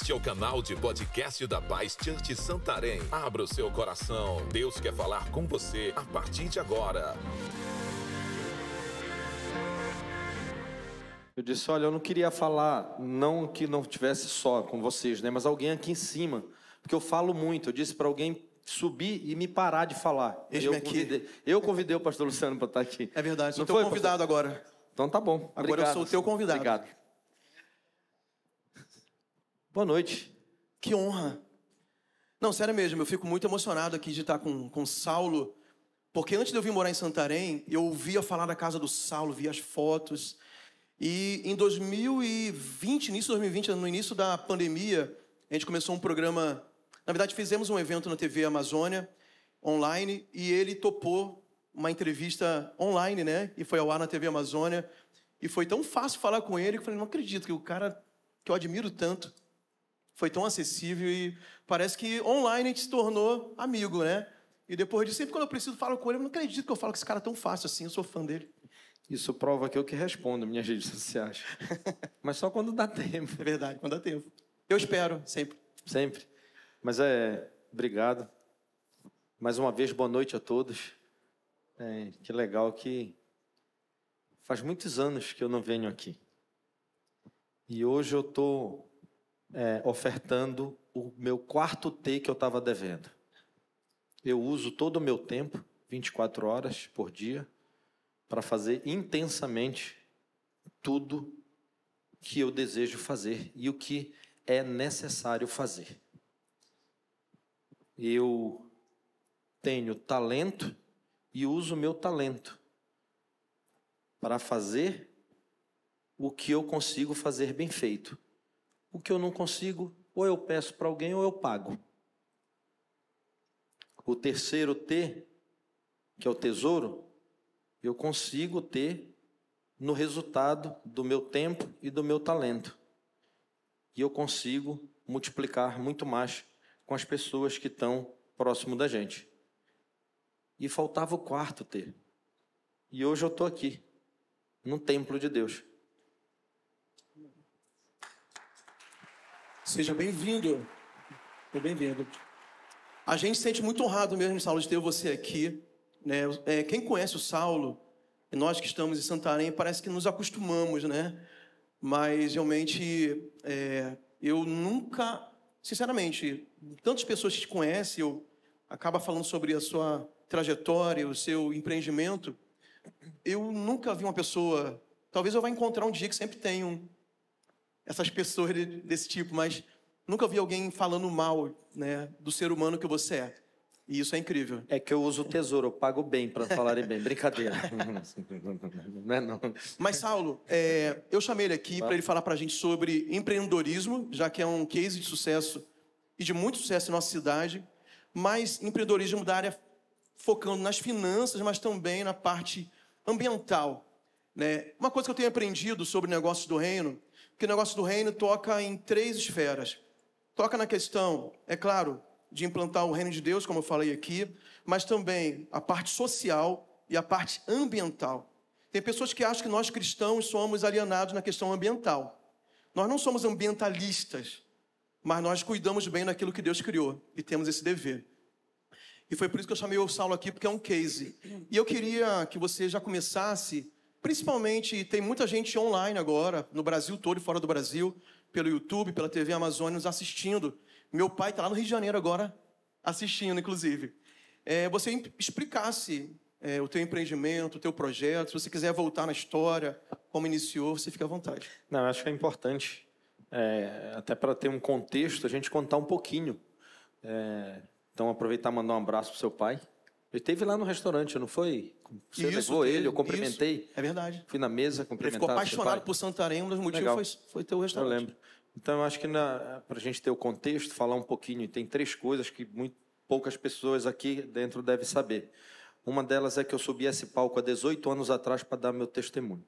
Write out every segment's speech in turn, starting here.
Este é o canal de podcast da Paz Church Santarém. Abra o seu coração. Deus quer falar com você a partir de agora. Eu disse, olha, eu não queria falar, não que não tivesse só com vocês, né, mas alguém aqui em cima, porque eu falo muito. Eu disse para alguém subir e me parar de falar. Eu convidei, eu convidei o pastor Luciano para estar aqui. É verdade, sou Não teu foi, convidado agora. Então tá bom. Agora eu Obrigado. sou o teu convidado. Obrigado. Boa noite. Que honra. Não, sério mesmo, eu fico muito emocionado aqui de estar com, com Saulo, porque antes de eu vir morar em Santarém, eu ouvia falar da casa do Saulo, via as fotos. E em 2020, início de 2020, no início da pandemia, a gente começou um programa. Na verdade, fizemos um evento na TV Amazônia, online, e ele topou uma entrevista online, né? E foi ao ar na TV Amazônia. E foi tão fácil falar com ele que eu falei: não acredito que o cara que eu admiro tanto foi tão acessível e parece que online a gente se tornou amigo, né? E depois disso, sempre quando eu preciso falar com ele, eu não acredito que eu falo com esse cara tão fácil assim, eu sou fã dele. Isso prova que eu que respondo minhas redes sociais. mas só quando dá tempo. É verdade, quando dá tempo. Eu espero, sempre. Sempre. Mas é, obrigado. Mais uma vez, boa noite a todos. É, que legal que faz muitos anos que eu não venho aqui. E hoje eu estou ofertando o meu quarto T que eu estava devendo. Eu uso todo o meu tempo, 24 horas por dia, para fazer intensamente tudo que eu desejo fazer e o que é necessário fazer. Eu tenho talento e uso meu talento para fazer o que eu consigo fazer bem feito. O que eu não consigo, ou eu peço para alguém ou eu pago. O terceiro T, que é o tesouro, eu consigo ter no resultado do meu tempo e do meu talento. E eu consigo multiplicar muito mais com as pessoas que estão próximo da gente. E faltava o quarto T. E hoje eu estou aqui, no templo de Deus. Seja bem-vindo. Seja bem-vindo. A gente se sente muito honrado mesmo, Saulo, de ter você aqui. Né? É, quem conhece o Saulo, nós que estamos em Santarém, parece que nos acostumamos, né? Mas realmente é, eu nunca, sinceramente, tantas pessoas que te conhecem, eu acaba falando sobre a sua trajetória, o seu empreendimento. Eu nunca vi uma pessoa. Talvez eu vá encontrar um dia que sempre tem um, essas pessoas de- desse tipo, mas nunca vi alguém falando mal né, do ser humano que você é. E isso é incrível. É que eu uso o tesouro, eu pago bem para falarem bem. Brincadeira. Não é não. Mas, Saulo, é, eu chamei ele aqui para ele falar para a gente sobre empreendedorismo, já que é um case de sucesso e de muito sucesso em nossa cidade, mas empreendedorismo da área focando nas finanças, mas também na parte ambiental. Né? Uma coisa que eu tenho aprendido sobre negócios do reino, que o negócio do reino toca em três esferas. Toca na questão, é claro, de implantar o reino de Deus, como eu falei aqui, mas também a parte social e a parte ambiental. Tem pessoas que acham que nós cristãos somos alienados na questão ambiental. Nós não somos ambientalistas, mas nós cuidamos bem daquilo que Deus criou e temos esse dever. E foi por isso que eu chamei o Saulo aqui, porque é um case. E eu queria que você já começasse, principalmente, tem muita gente online agora, no Brasil todo e fora do Brasil, pelo YouTube, pela TV Amazônia, nos assistindo. Meu pai está lá no Rio de Janeiro agora, assistindo, inclusive. É, você explicasse é, o teu empreendimento, o teu projeto, se você quiser voltar na história, como iniciou, você fica à vontade. Não, eu acho que é importante, é, até para ter um contexto, a gente contar um pouquinho. É, então, aproveitar e mandar um abraço para seu pai. Ele esteve lá no restaurante, não foi? Você Isso, levou ele, eu cumprimentei. isso. É verdade. Fui na mesa Ele cumprimentar ficou apaixonado pai. por Santarém, um dos motivos Legal. foi, foi ter o Eu restaurante. lembro. Então, eu acho que para a gente ter o contexto, falar um pouquinho, tem três coisas que muito poucas pessoas aqui dentro devem saber. Uma delas é que eu subi esse palco há 18 anos atrás para dar meu testemunho.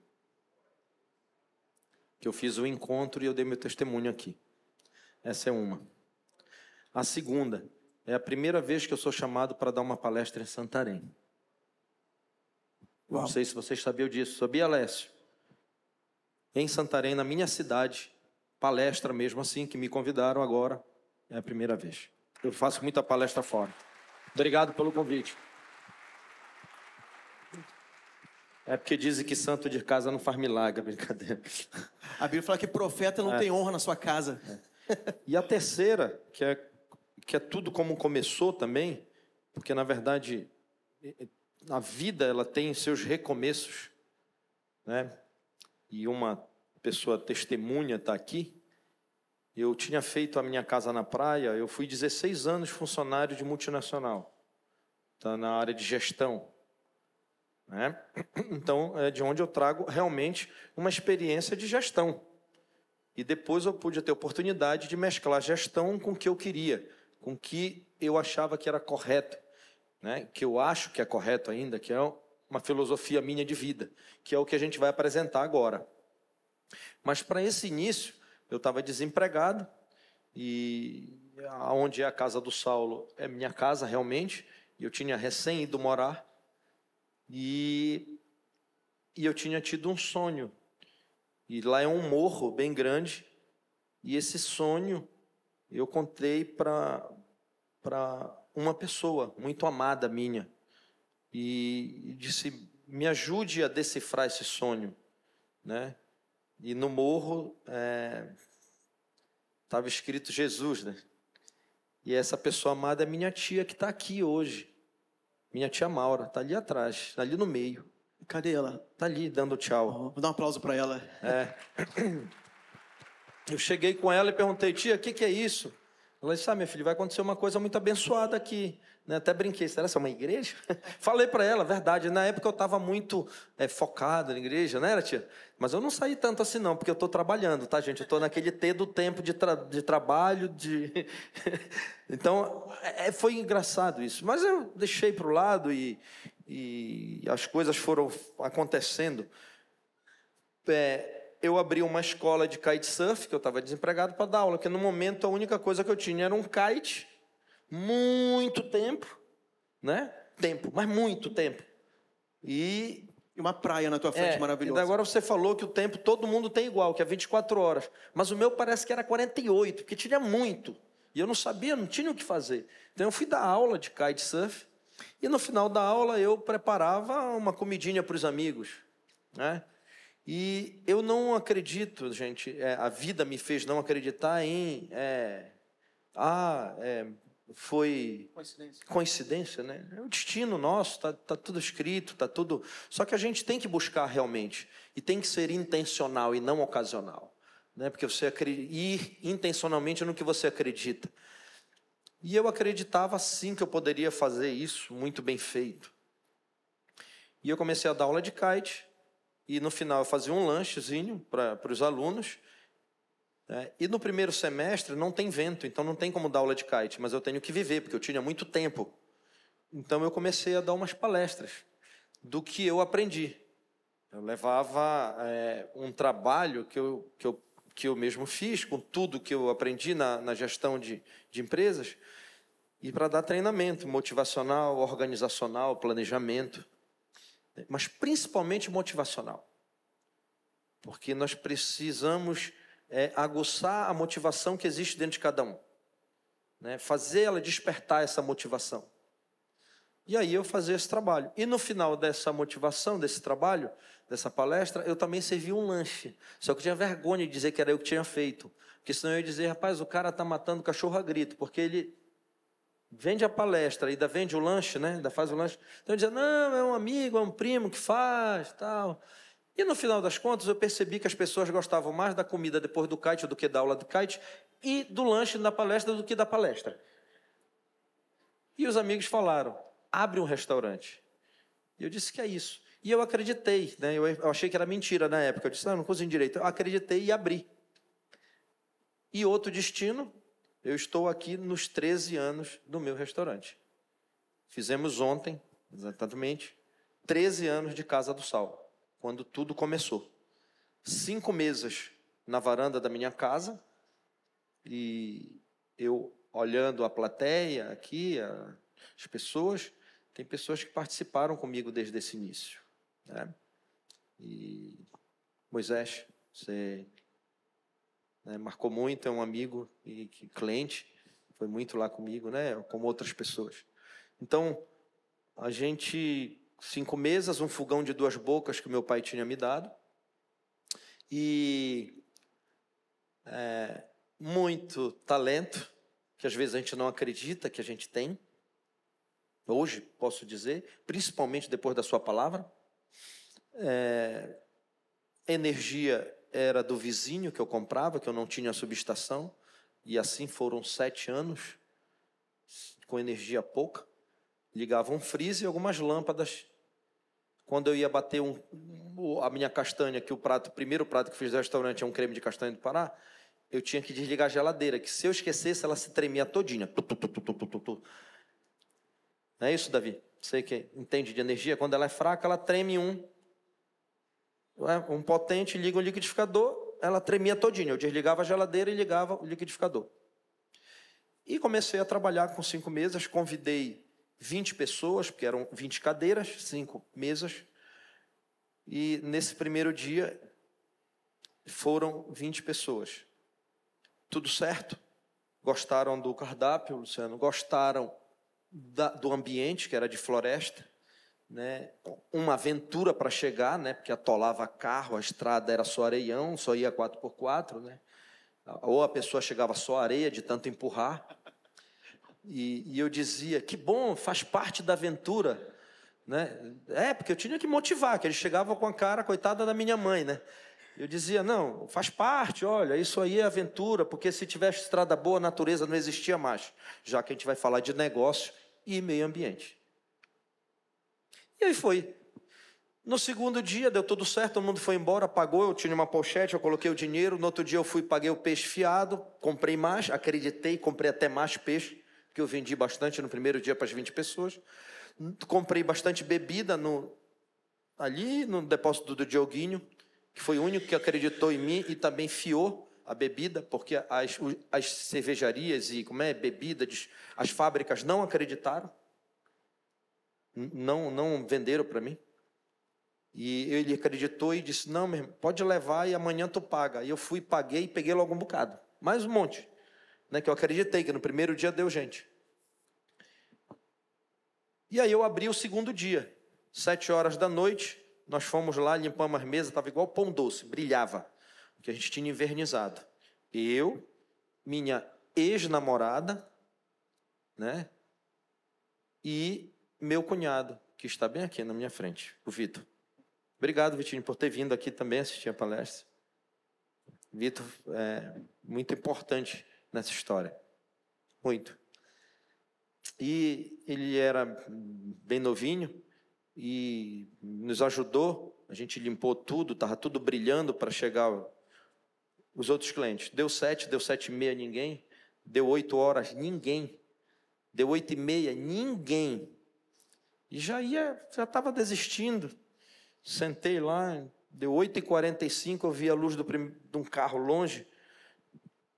Que eu fiz o encontro e eu dei meu testemunho aqui. Essa é uma. A segunda é a primeira vez que eu sou chamado para dar uma palestra em Santarém. Uau. Não sei se vocês sabiam disso. Sabia, Alessio? Em Santarém, na minha cidade, palestra mesmo assim, que me convidaram agora. É a primeira vez. Eu faço muita palestra fora. Obrigado pelo convite. É porque dizem que santo de casa não faz milagre, brincadeira. A Bíblia fala que profeta não é. tem honra na sua casa. É. E a terceira, que é, que é tudo como começou também, porque na verdade a vida ela tem seus recomeços, né? E uma pessoa testemunha está aqui. Eu tinha feito a minha casa na praia, eu fui 16 anos funcionário de multinacional, tá na área de gestão. Né? Então, é de onde eu trago realmente uma experiência de gestão. E depois eu pude ter oportunidade de mesclar gestão com o que eu queria, com o que eu achava que era correto, né? que eu acho que é correto ainda, que é uma filosofia minha de vida, que é o que a gente vai apresentar agora. Mas para esse início, eu estava desempregado e aonde é a casa do Saulo é minha casa realmente, e eu tinha recém ido morar e, e eu tinha tido um sonho. E lá é um morro bem grande. E esse sonho eu contei para uma pessoa muito amada minha. E, disse: me ajude a decifrar esse sonho. Né? E no morro estava é, escrito Jesus. Né? E essa pessoa amada é minha tia que está aqui hoje. Minha tia Maura, tá ali atrás, ali no meio. Cadê ela? Tá ali dando tchau. Oh, vou dar um aplauso para ela. É. Eu cheguei com ela e perguntei, tia, o que, que é isso? Ela disse, ah, minha filha, vai acontecer uma coisa muito abençoada aqui. Né? Até brinquei, será que é uma igreja? Falei para ela, verdade. Na época eu estava muito é, focado na igreja, né, tia? Mas eu não saí tanto assim não, porque eu estou trabalhando, tá, gente? Eu estou naquele T do tempo de, tra de trabalho, de... então, é, foi engraçado isso. Mas eu deixei para o lado e, e as coisas foram acontecendo. É, eu abri uma escola de kitesurf, que eu estava desempregado, para dar aula, porque no momento a única coisa que eu tinha era um kite, muito tempo, né? Tempo, mas muito tempo. E. E uma praia na tua frente é, maravilhosa. Agora você falou que o tempo todo mundo tem igual, que é 24 horas. Mas o meu parece que era 48, porque tinha muito. E eu não sabia, não tinha o que fazer. Então eu fui dar aula de kitesurf. E no final da aula eu preparava uma comidinha para os amigos. Né? E eu não acredito, gente, é, a vida me fez não acreditar em. É, ah, é, foi coincidência. coincidência, né? É o destino nosso, tá, tá tudo escrito, tá tudo. Só que a gente tem que buscar realmente e tem que ser intencional e não ocasional, né? Porque você acredita, ir intencionalmente no que você acredita. E eu acreditava sim que eu poderia fazer isso muito bem feito. E eu comecei a dar aula de kite e no final eu fazia um lanchezinho para os alunos. Né? E no primeiro semestre não tem vento, então não tem como dar aula de kite, mas eu tenho que viver, porque eu tinha muito tempo. Então eu comecei a dar umas palestras do que eu aprendi. Eu levava é, um trabalho que eu, que, eu, que eu mesmo fiz, com tudo que eu aprendi na, na gestão de, de empresas, e para dar treinamento motivacional, organizacional, planejamento mas principalmente motivacional. Porque nós precisamos é, aguçar a motivação que existe dentro de cada um, né? fazer ela despertar essa motivação. E aí eu fazia esse trabalho. E no final dessa motivação, desse trabalho, dessa palestra, eu também servi um lanche. Só que eu tinha vergonha de dizer que era eu que tinha feito. Porque senão eu ia dizer, rapaz, o cara está matando cachorro a grito, porque ele vende a palestra, ainda vende o lanche, né? Ainda faz o lanche. Então dizia, não, é um amigo, é um primo que faz, tal. E no final das contas eu percebi que as pessoas gostavam mais da comida depois do kite do que da aula do kite e do lanche da palestra do que da palestra. E os amigos falaram, abre um restaurante. E eu disse que é isso. E eu acreditei, né? eu achei que era mentira na época. Eu disse, não, não cozinho direito. Eu acreditei e abri. E outro destino, eu estou aqui nos 13 anos do meu restaurante. Fizemos ontem, exatamente, 13 anos de Casa do Sal, quando tudo começou. Cinco mesas na varanda da minha casa e eu olhando a plateia aqui, as pessoas, tem pessoas que participaram comigo desde esse início. Né? E Moisés, você né? marcou muito, é um amigo e cliente, foi muito lá comigo, né? Como outras pessoas. Então, a gente cinco mesas, um fogão de duas bocas que meu pai tinha me dado e é, muito talento que às vezes a gente não acredita que a gente tem. Hoje posso dizer, principalmente depois da sua palavra. É, energia era do vizinho que eu comprava, que eu não tinha subestação, e assim foram sete anos com energia pouca. Ligava um freezer e algumas lâmpadas. Quando eu ia bater um, a minha castanha, que o prato, o primeiro prato que fiz no restaurante é um creme de castanha do Pará, eu tinha que desligar a geladeira, que se eu esquecesse, ela se tremia todinha. Tu, tu, tu, Não é isso, Davi? Você que entende de energia, quando ela é fraca, ela treme um. Um potente liga o liquidificador, ela tremia todinha. Eu desligava a geladeira e ligava o liquidificador. E comecei a trabalhar com cinco mesas, convidei 20 pessoas, porque eram 20 cadeiras, cinco mesas. E nesse primeiro dia foram 20 pessoas. Tudo certo? Gostaram do cardápio, Luciano? Gostaram da, do ambiente, que era de floresta? Né? Uma aventura para chegar, né? porque atolava carro, a estrada era só areião, só ia 4x4. Né? Ou a pessoa chegava só areia de tanto empurrar. E, e eu dizia, que bom, faz parte da aventura. Né? É, porque eu tinha que motivar, que ele chegava com a cara, coitada da minha mãe, né? Eu dizia, não, faz parte, olha, isso aí é aventura, porque se tivesse estrada boa, a natureza não existia mais, já que a gente vai falar de negócio e meio ambiente. E aí foi. No segundo dia deu tudo certo, todo mundo foi embora, pagou, eu tinha uma pochete, eu coloquei o dinheiro. No outro dia eu fui, paguei o peixe fiado, comprei mais, acreditei, comprei até mais peixe, que eu vendi bastante no primeiro dia para as 20 pessoas. Comprei bastante bebida no, ali no depósito do Dioguinho, que foi o único que acreditou em mim e também fiou a bebida, porque as, as cervejarias e como é bebida, as fábricas não acreditaram, não, não venderam para mim. E ele acreditou e disse: Não, meu irmão, pode levar e amanhã tu paga. E eu fui, paguei e peguei logo um bocado. Mais um monte. Né, que eu acreditei que no primeiro dia deu gente. E aí eu abri o segundo dia, sete horas da noite. Nós fomos lá, limpamos as mesas, estava igual pão doce, brilhava, que a gente tinha invernizado. Eu, minha ex-namorada, né? E meu cunhado, que está bem aqui na minha frente, o Vitor. Obrigado, Vitinho, por ter vindo aqui também assistir a palestra. Vitor é muito importante nessa história. Muito. E ele era bem novinho e nos ajudou. A gente limpou tudo, estava tudo brilhando para chegar os outros clientes. Deu sete, deu sete e meia, ninguém. Deu oito horas, ninguém. Deu oito e meia, ninguém. E já ia, já estava desistindo. Sentei lá, deu 8h45, eu vi a luz do, de um carro longe.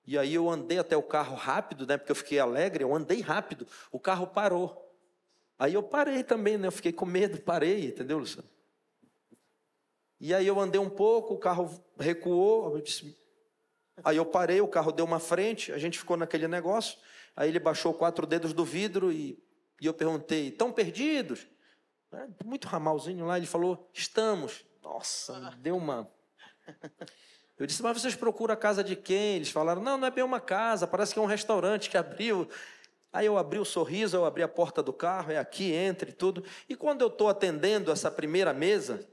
E aí eu andei até o carro rápido, né? Porque eu fiquei alegre, eu andei rápido, o carro parou. Aí eu parei também, né? Eu fiquei com medo, parei, entendeu, Luciano? E aí eu andei um pouco, o carro recuou, eu disse... aí eu parei, o carro deu uma frente, a gente ficou naquele negócio. Aí ele baixou quatro dedos do vidro e, e eu perguntei: estão perdidos? Né? muito ramalzinho lá, ele falou, estamos. Nossa, deu uma. Eu disse, mas vocês procuram a casa de quem? Eles falaram, não, não é bem uma casa, parece que é um restaurante que abriu. Aí eu abri o sorriso, eu abri a porta do carro, é aqui, entre tudo. E quando eu estou atendendo essa primeira mesa,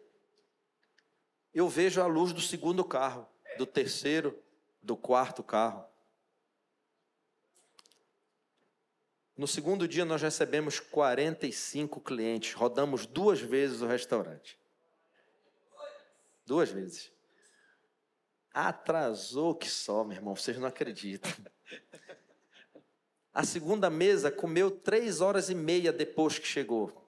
eu vejo a luz do segundo carro, do terceiro, do quarto carro. No segundo dia, nós recebemos 45 clientes. Rodamos duas vezes o restaurante. Duas vezes. Atrasou que só, meu irmão, vocês não acreditam. A segunda mesa comeu três horas e meia depois que chegou.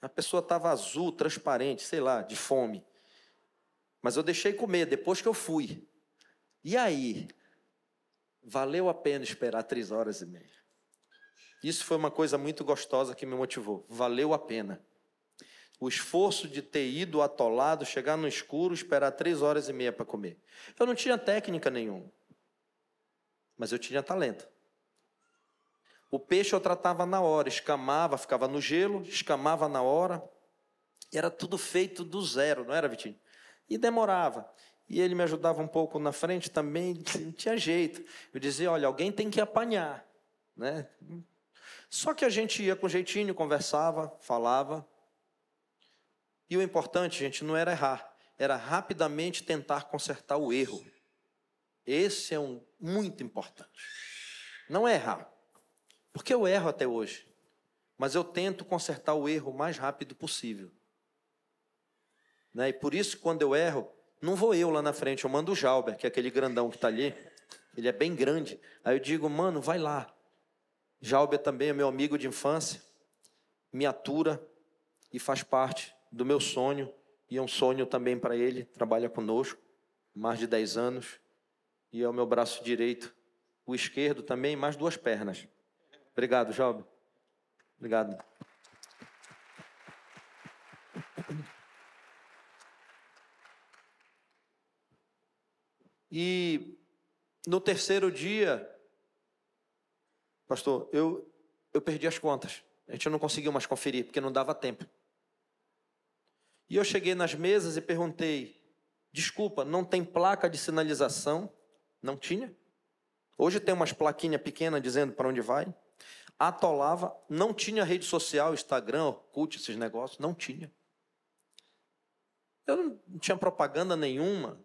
A pessoa estava azul, transparente, sei lá, de fome. Mas eu deixei comer depois que eu fui. E aí? Valeu a pena esperar três horas e meia. Isso foi uma coisa muito gostosa que me motivou. Valeu a pena. O esforço de ter ido atolado, chegar no escuro, esperar três horas e meia para comer. Eu não tinha técnica nenhuma, mas eu tinha talento. O peixe eu tratava na hora, escamava, ficava no gelo, escamava na hora. Era tudo feito do zero, não era, Vitinho? E demorava. E ele me ajudava um pouco na frente também, não tinha jeito. Eu dizia: olha, alguém tem que apanhar. Né? Só que a gente ia com jeitinho, conversava, falava. E o importante, gente, não era errar, era rapidamente tentar consertar o erro. Esse é um muito importante. Não é errar. Porque eu erro até hoje. Mas eu tento consertar o erro o mais rápido possível. Né? E por isso, quando eu erro, não vou eu lá na frente, eu mando o Jalber, que é aquele grandão que está ali. Ele é bem grande. Aí eu digo, mano, vai lá. Jalber também é meu amigo de infância, me atura e faz parte do meu sonho. E é um sonho também para ele, trabalha conosco, mais de 10 anos. E é o meu braço direito, o esquerdo também, mais duas pernas. Obrigado, Job. Obrigado. E no terceiro dia, pastor, eu, eu perdi as contas. A gente não conseguiu mais conferir, porque não dava tempo. E eu cheguei nas mesas e perguntei: desculpa, não tem placa de sinalização? Não tinha? Hoje tem umas plaquinhas pequenas dizendo para onde vai atolava, não tinha rede social, Instagram, Orkut, esses negócios, não tinha. Eu não tinha propaganda nenhuma,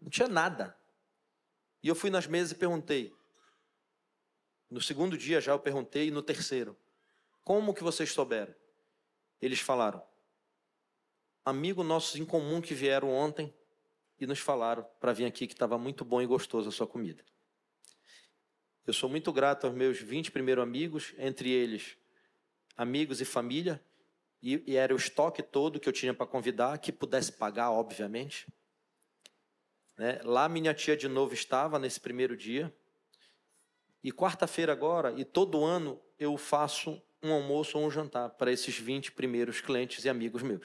não tinha nada. E eu fui nas mesas e perguntei. No segundo dia já eu perguntei, e no terceiro, como que vocês souberam? Eles falaram, amigo nossos em comum que vieram ontem e nos falaram para vir aqui que estava muito bom e gostoso a sua comida. Eu sou muito grato aos meus 20 primeiros amigos, entre eles amigos e família, e, e era o estoque todo que eu tinha para convidar, que pudesse pagar, obviamente. Né? Lá minha tia de novo estava nesse primeiro dia. E quarta-feira agora, e todo ano, eu faço um almoço ou um jantar para esses 20 primeiros clientes e amigos meus.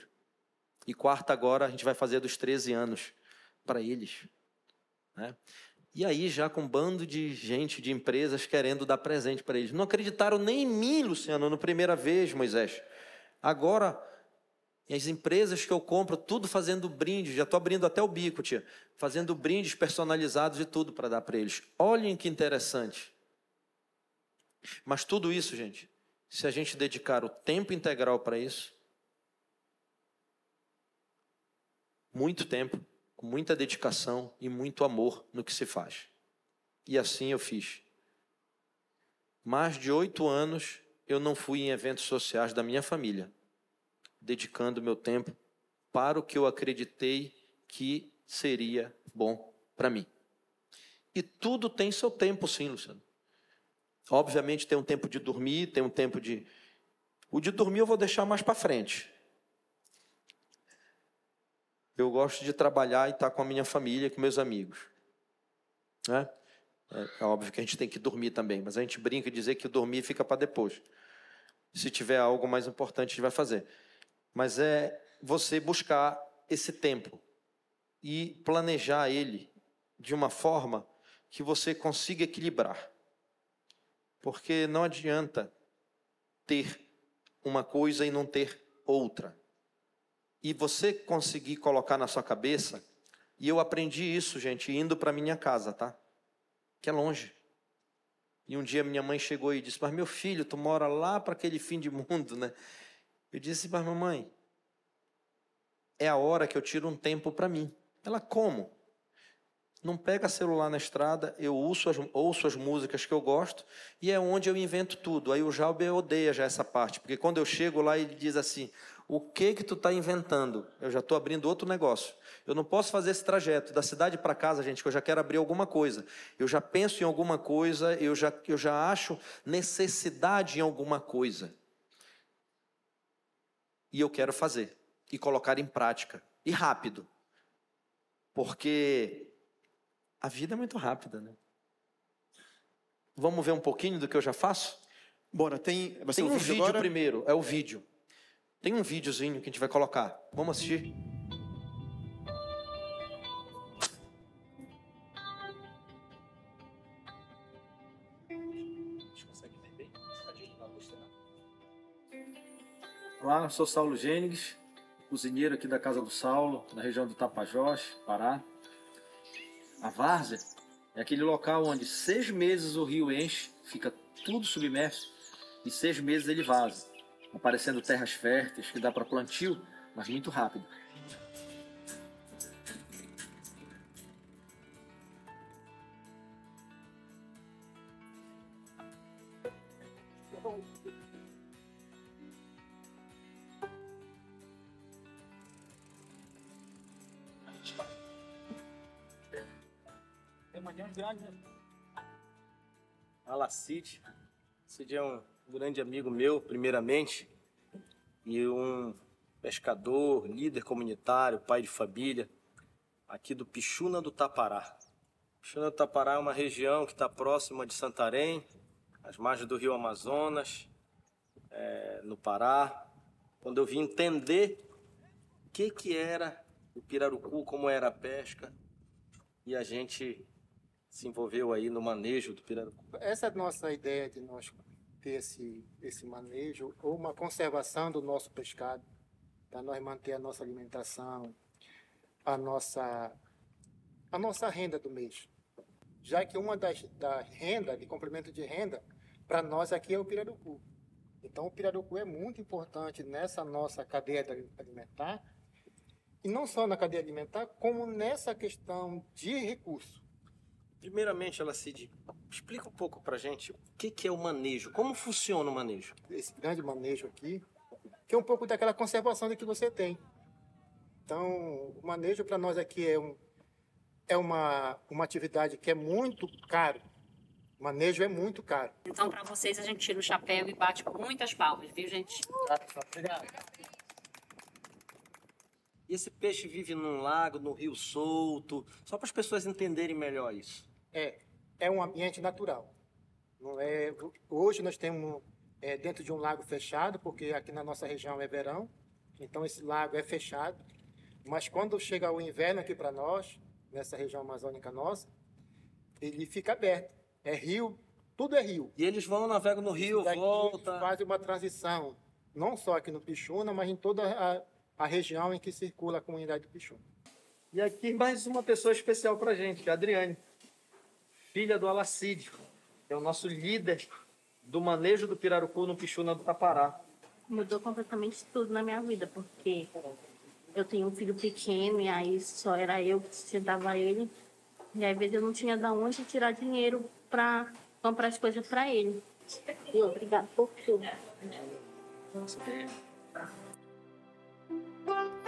E quarta agora a gente vai fazer dos 13 anos para eles. Né? E aí, já com um bando de gente, de empresas querendo dar presente para eles. Não acreditaram nem em mim, Luciano, na primeira vez, Moisés. Agora, as empresas que eu compro, tudo fazendo brinde, já estou abrindo até o bico, tia, fazendo brindes personalizados e tudo para dar para eles. Olhem que interessante. Mas tudo isso, gente, se a gente dedicar o tempo integral para isso, muito tempo, com muita dedicação e muito amor no que se faz. E assim eu fiz. Mais de oito anos eu não fui em eventos sociais da minha família, dedicando meu tempo para o que eu acreditei que seria bom para mim. E tudo tem seu tempo, sim, Luciano. Obviamente tem um tempo de dormir, tem um tempo de. O de dormir eu vou deixar mais para frente. Eu gosto de trabalhar e estar com a minha família, com meus amigos. Né? É, óbvio que a gente tem que dormir também, mas a gente brinca e dizer que dormir fica para depois. Se tiver algo mais importante, a gente vai fazer. Mas é você buscar esse tempo e planejar ele de uma forma que você consiga equilibrar. Porque não adianta ter uma coisa e não ter outra e você conseguir colocar na sua cabeça, e eu aprendi isso, gente, indo para minha casa, tá? Que é longe. E um dia minha mãe chegou e disse: Mas meu filho, tu mora lá para aquele fim de mundo, né? Eu disse: Mas mamãe, é a hora que eu tiro um tempo para mim. Ela, como? Não pega celular na estrada, eu ouço as, ouço as músicas que eu gosto e é onde eu invento tudo. Aí o Jalbe odeia já essa parte, porque quando eu chego lá ele diz assim: o que que tu está inventando? Eu já estou abrindo outro negócio. Eu não posso fazer esse trajeto da cidade para casa, gente, que eu já quero abrir alguma coisa. Eu já penso em alguma coisa, eu já, eu já acho necessidade em alguma coisa. E eu quero fazer e colocar em prática. E rápido. Porque a vida é muito rápida, né? Vamos ver um pouquinho do que eu já faço? Bora, tem. Tem um vídeo, vídeo primeiro, é o vídeo. Tem um videozinho que a gente vai colocar. Vamos assistir? Olá, sou Saulo Gênigues, cozinheiro aqui da Casa do Saulo, na região do Tapajós, Pará. A várzea é aquele local onde seis meses o rio enche, fica tudo submerso, e seis meses ele vaza, aparecendo terras férteis que dá para plantio, mas muito rápido. Cid. Cid é um grande amigo meu, primeiramente, e um pescador, líder comunitário, pai de família, aqui do Pichuna do Tapará. Pichuna do Tapará é uma região que está próxima de Santarém, às margens do rio Amazonas, é, no Pará. Quando eu vim entender o que, que era o pirarucu, como era a pesca, e a gente se envolveu aí no manejo do pirarucu. Essa é a nossa ideia de nós ter esse, esse manejo ou uma conservação do nosso pescado, para nós manter a nossa alimentação, a nossa, a nossa renda do mês. Já que uma das da renda, de complemento de renda, para nós aqui é o pirarucu. Então o pirarucu é muito importante nessa nossa cadeia alimentar, e não só na cadeia alimentar, como nessa questão de recurso. Primeiramente, Alacide, explica um pouco pra gente o que, que é o manejo, como funciona o manejo. Esse grande manejo aqui, que é um pouco daquela conservação que você tem. Então, o manejo para nós aqui é, um, é uma, uma atividade que é muito caro. O manejo é muito caro. Então, para vocês, a gente tira o chapéu e bate muitas palmas, viu, gente? Obrigado. E esse peixe vive num lago, no rio solto, só para as pessoas entenderem melhor isso. É, é um ambiente natural. Não é, hoje nós temos é, dentro de um lago fechado, porque aqui na nossa região é verão, então esse lago é fechado. Mas quando chega o inverno aqui para nós, nessa região amazônica nossa, ele fica aberto. É rio, tudo é rio. E eles vão, navegam no rio, volta. Fazem uma transição, não só aqui no Pichuna, mas em toda a, a região em que circula a comunidade do Pichuna. E aqui mais uma pessoa especial pra gente, que é a Adriane, filha do Alacide, que é o nosso líder do manejo do pirarucu no Pichuna do Tapará. Mudou completamente tudo na minha vida, porque eu tenho um filho pequeno e aí só era eu que sustentava ele. E às vezes eu não tinha de onde tirar dinheiro para comprar as coisas para ele. E obrigado por tudo.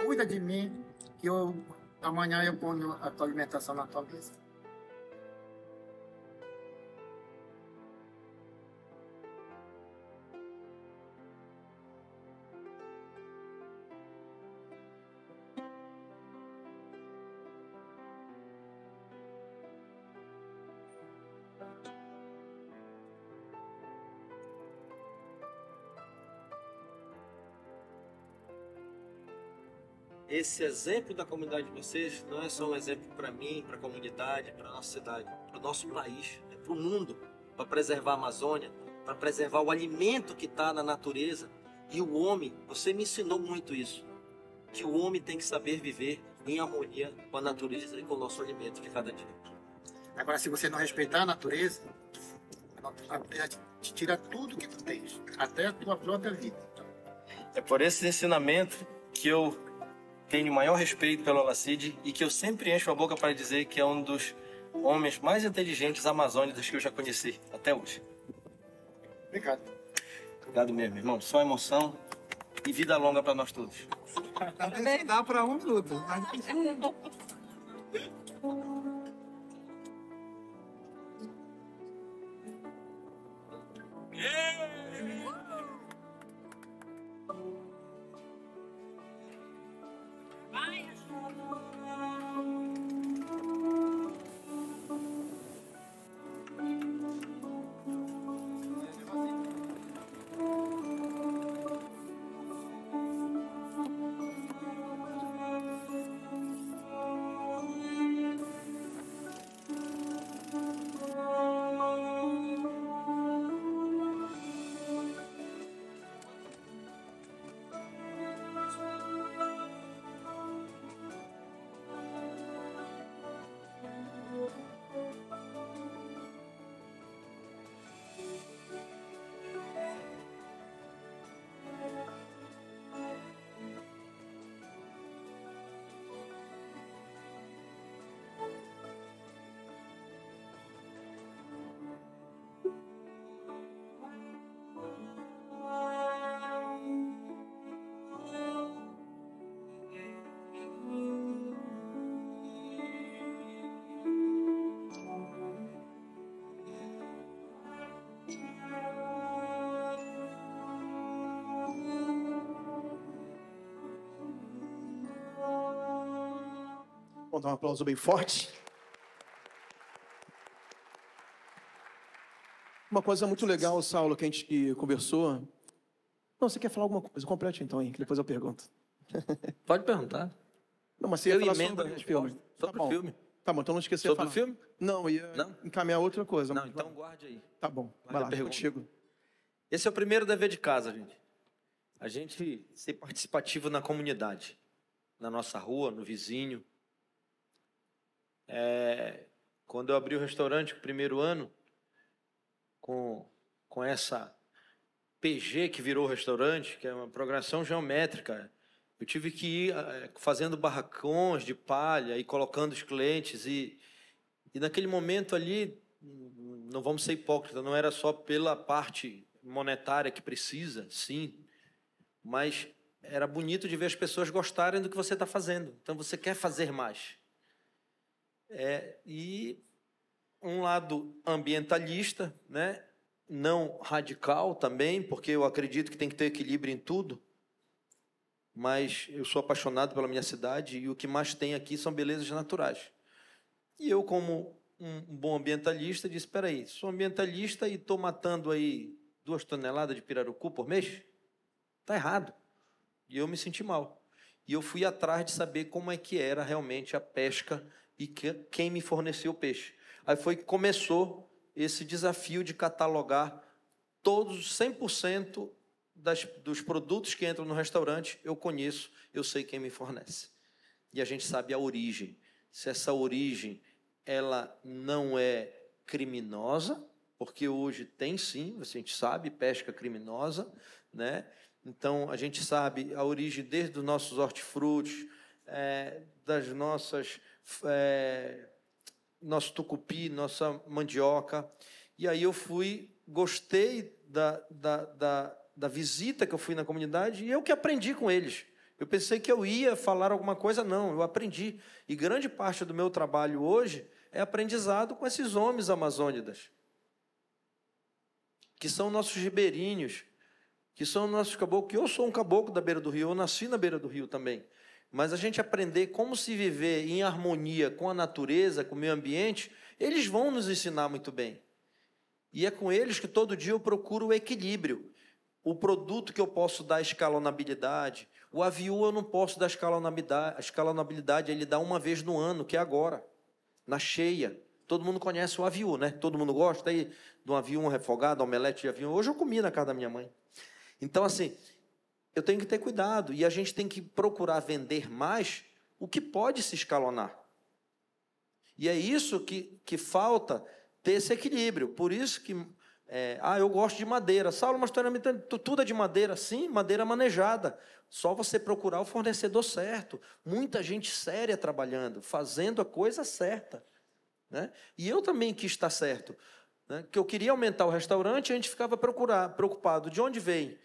Cuida de mim, que eu amanhã eu ponho a tua alimentação na tua mesa. Esse exemplo da comunidade de vocês não é só um exemplo para mim, para a comunidade, para a nossa cidade, para o nosso país, é para o mundo, para preservar a Amazônia, para preservar o alimento que está na natureza. E o homem, você me ensinou muito isso, que o homem tem que saber viver em harmonia com a natureza e com o nosso alimento de cada dia. Agora, se você não respeitar a natureza, a natureza te tira tudo que tu tens, até a tua própria vida. É por esse ensinamento que eu tenho maior respeito pelo Alacide e que eu sempre encho a boca para dizer que é um dos homens mais inteligentes amazônicos que eu já conheci até hoje. Obrigado. Obrigado mesmo, irmão. Só emoção e vida longa para nós todos. Dá para um tudo. Vamos dar um aplauso bem forte. Uma coisa muito legal, Saulo, que a gente conversou. Não, você quer falar alguma coisa? Complete então, hein? que depois eu pergunto. Pode perguntar. Não, mas você ia Eu falar emendo sobre a o filme. resposta. Tá Sobre o filme. Tá bom, então não esqueça de Sobre o falar. filme? Não, ia Não? encaminhar outra coisa. Não, então guarde aí. Tá bom, Guarda vai lá, pergunta. contigo. Esse é o primeiro dever de casa, gente. A gente ser participativo na comunidade, na nossa rua, no vizinho. É, quando eu abri o restaurante, o primeiro ano, com, com essa PG que virou restaurante, que é uma progressão geométrica, eu tive que ir eh, fazendo barracões de palha e colocando os clientes e, e naquele momento ali, não vamos ser hipócritas, não era só pela parte monetária que precisa, sim, mas era bonito de ver as pessoas gostarem do que você está fazendo. Então você quer fazer mais. É, e um lado ambientalista, né? não radical também, porque eu acredito que tem que ter equilíbrio em tudo. Mas eu sou apaixonado pela minha cidade e o que mais tem aqui são belezas naturais. E eu, como um bom ambientalista, disse: espera aí, sou ambientalista e estou matando aí duas toneladas de pirarucu por mês? Está errado. E eu me senti mal. E eu fui atrás de saber como é que era realmente a pesca e que, quem me forneceu o peixe. Aí foi que começou esse desafio de catalogar todos 100% das, dos produtos que entram no restaurante, eu conheço, eu sei quem me fornece. E a gente sabe a origem. Se essa origem ela não é criminosa, porque hoje tem sim, a gente sabe, pesca criminosa, né? Então, a gente sabe a origem desde os nossos hortifrutis, é, das nossas... É, nosso tucupi, nossa mandioca. E aí eu fui, gostei da, da, da, da visita que eu fui na comunidade e eu que aprendi com eles. Eu pensei que eu ia falar alguma coisa, não, eu aprendi. E grande parte do meu trabalho hoje é aprendizado com esses homens amazônidas, que são nossos ribeirinhos, que são nossos caboclos. Eu sou um caboclo da beira do rio, eu nasci na beira do rio também. Mas a gente aprender como se viver em harmonia com a natureza, com o meio ambiente, eles vão nos ensinar muito bem. E é com eles que todo dia eu procuro o equilíbrio. O produto que eu posso dar escalonabilidade, o avião eu não posso dar escalonabilidade, a escalonabilidade ele dá uma vez no ano, que é agora, na cheia. Todo mundo conhece o avião, né? Todo mundo gosta aí de um avião refogado, omelete de avião. Hoje eu comi na casa da minha mãe. Então, assim, eu tenho que ter cuidado e a gente tem que procurar vender mais o que pode se escalonar. E é isso que, que falta ter esse equilíbrio. Por isso que, é, ah, eu gosto de madeira. Saulo, mas tu, tudo é de madeira? Sim, madeira manejada. Só você procurar o fornecedor certo. Muita gente séria trabalhando, fazendo a coisa certa. Né? E eu também quis estar certo. Né? Que eu queria aumentar o restaurante, a gente ficava procurar, preocupado. De onde vem?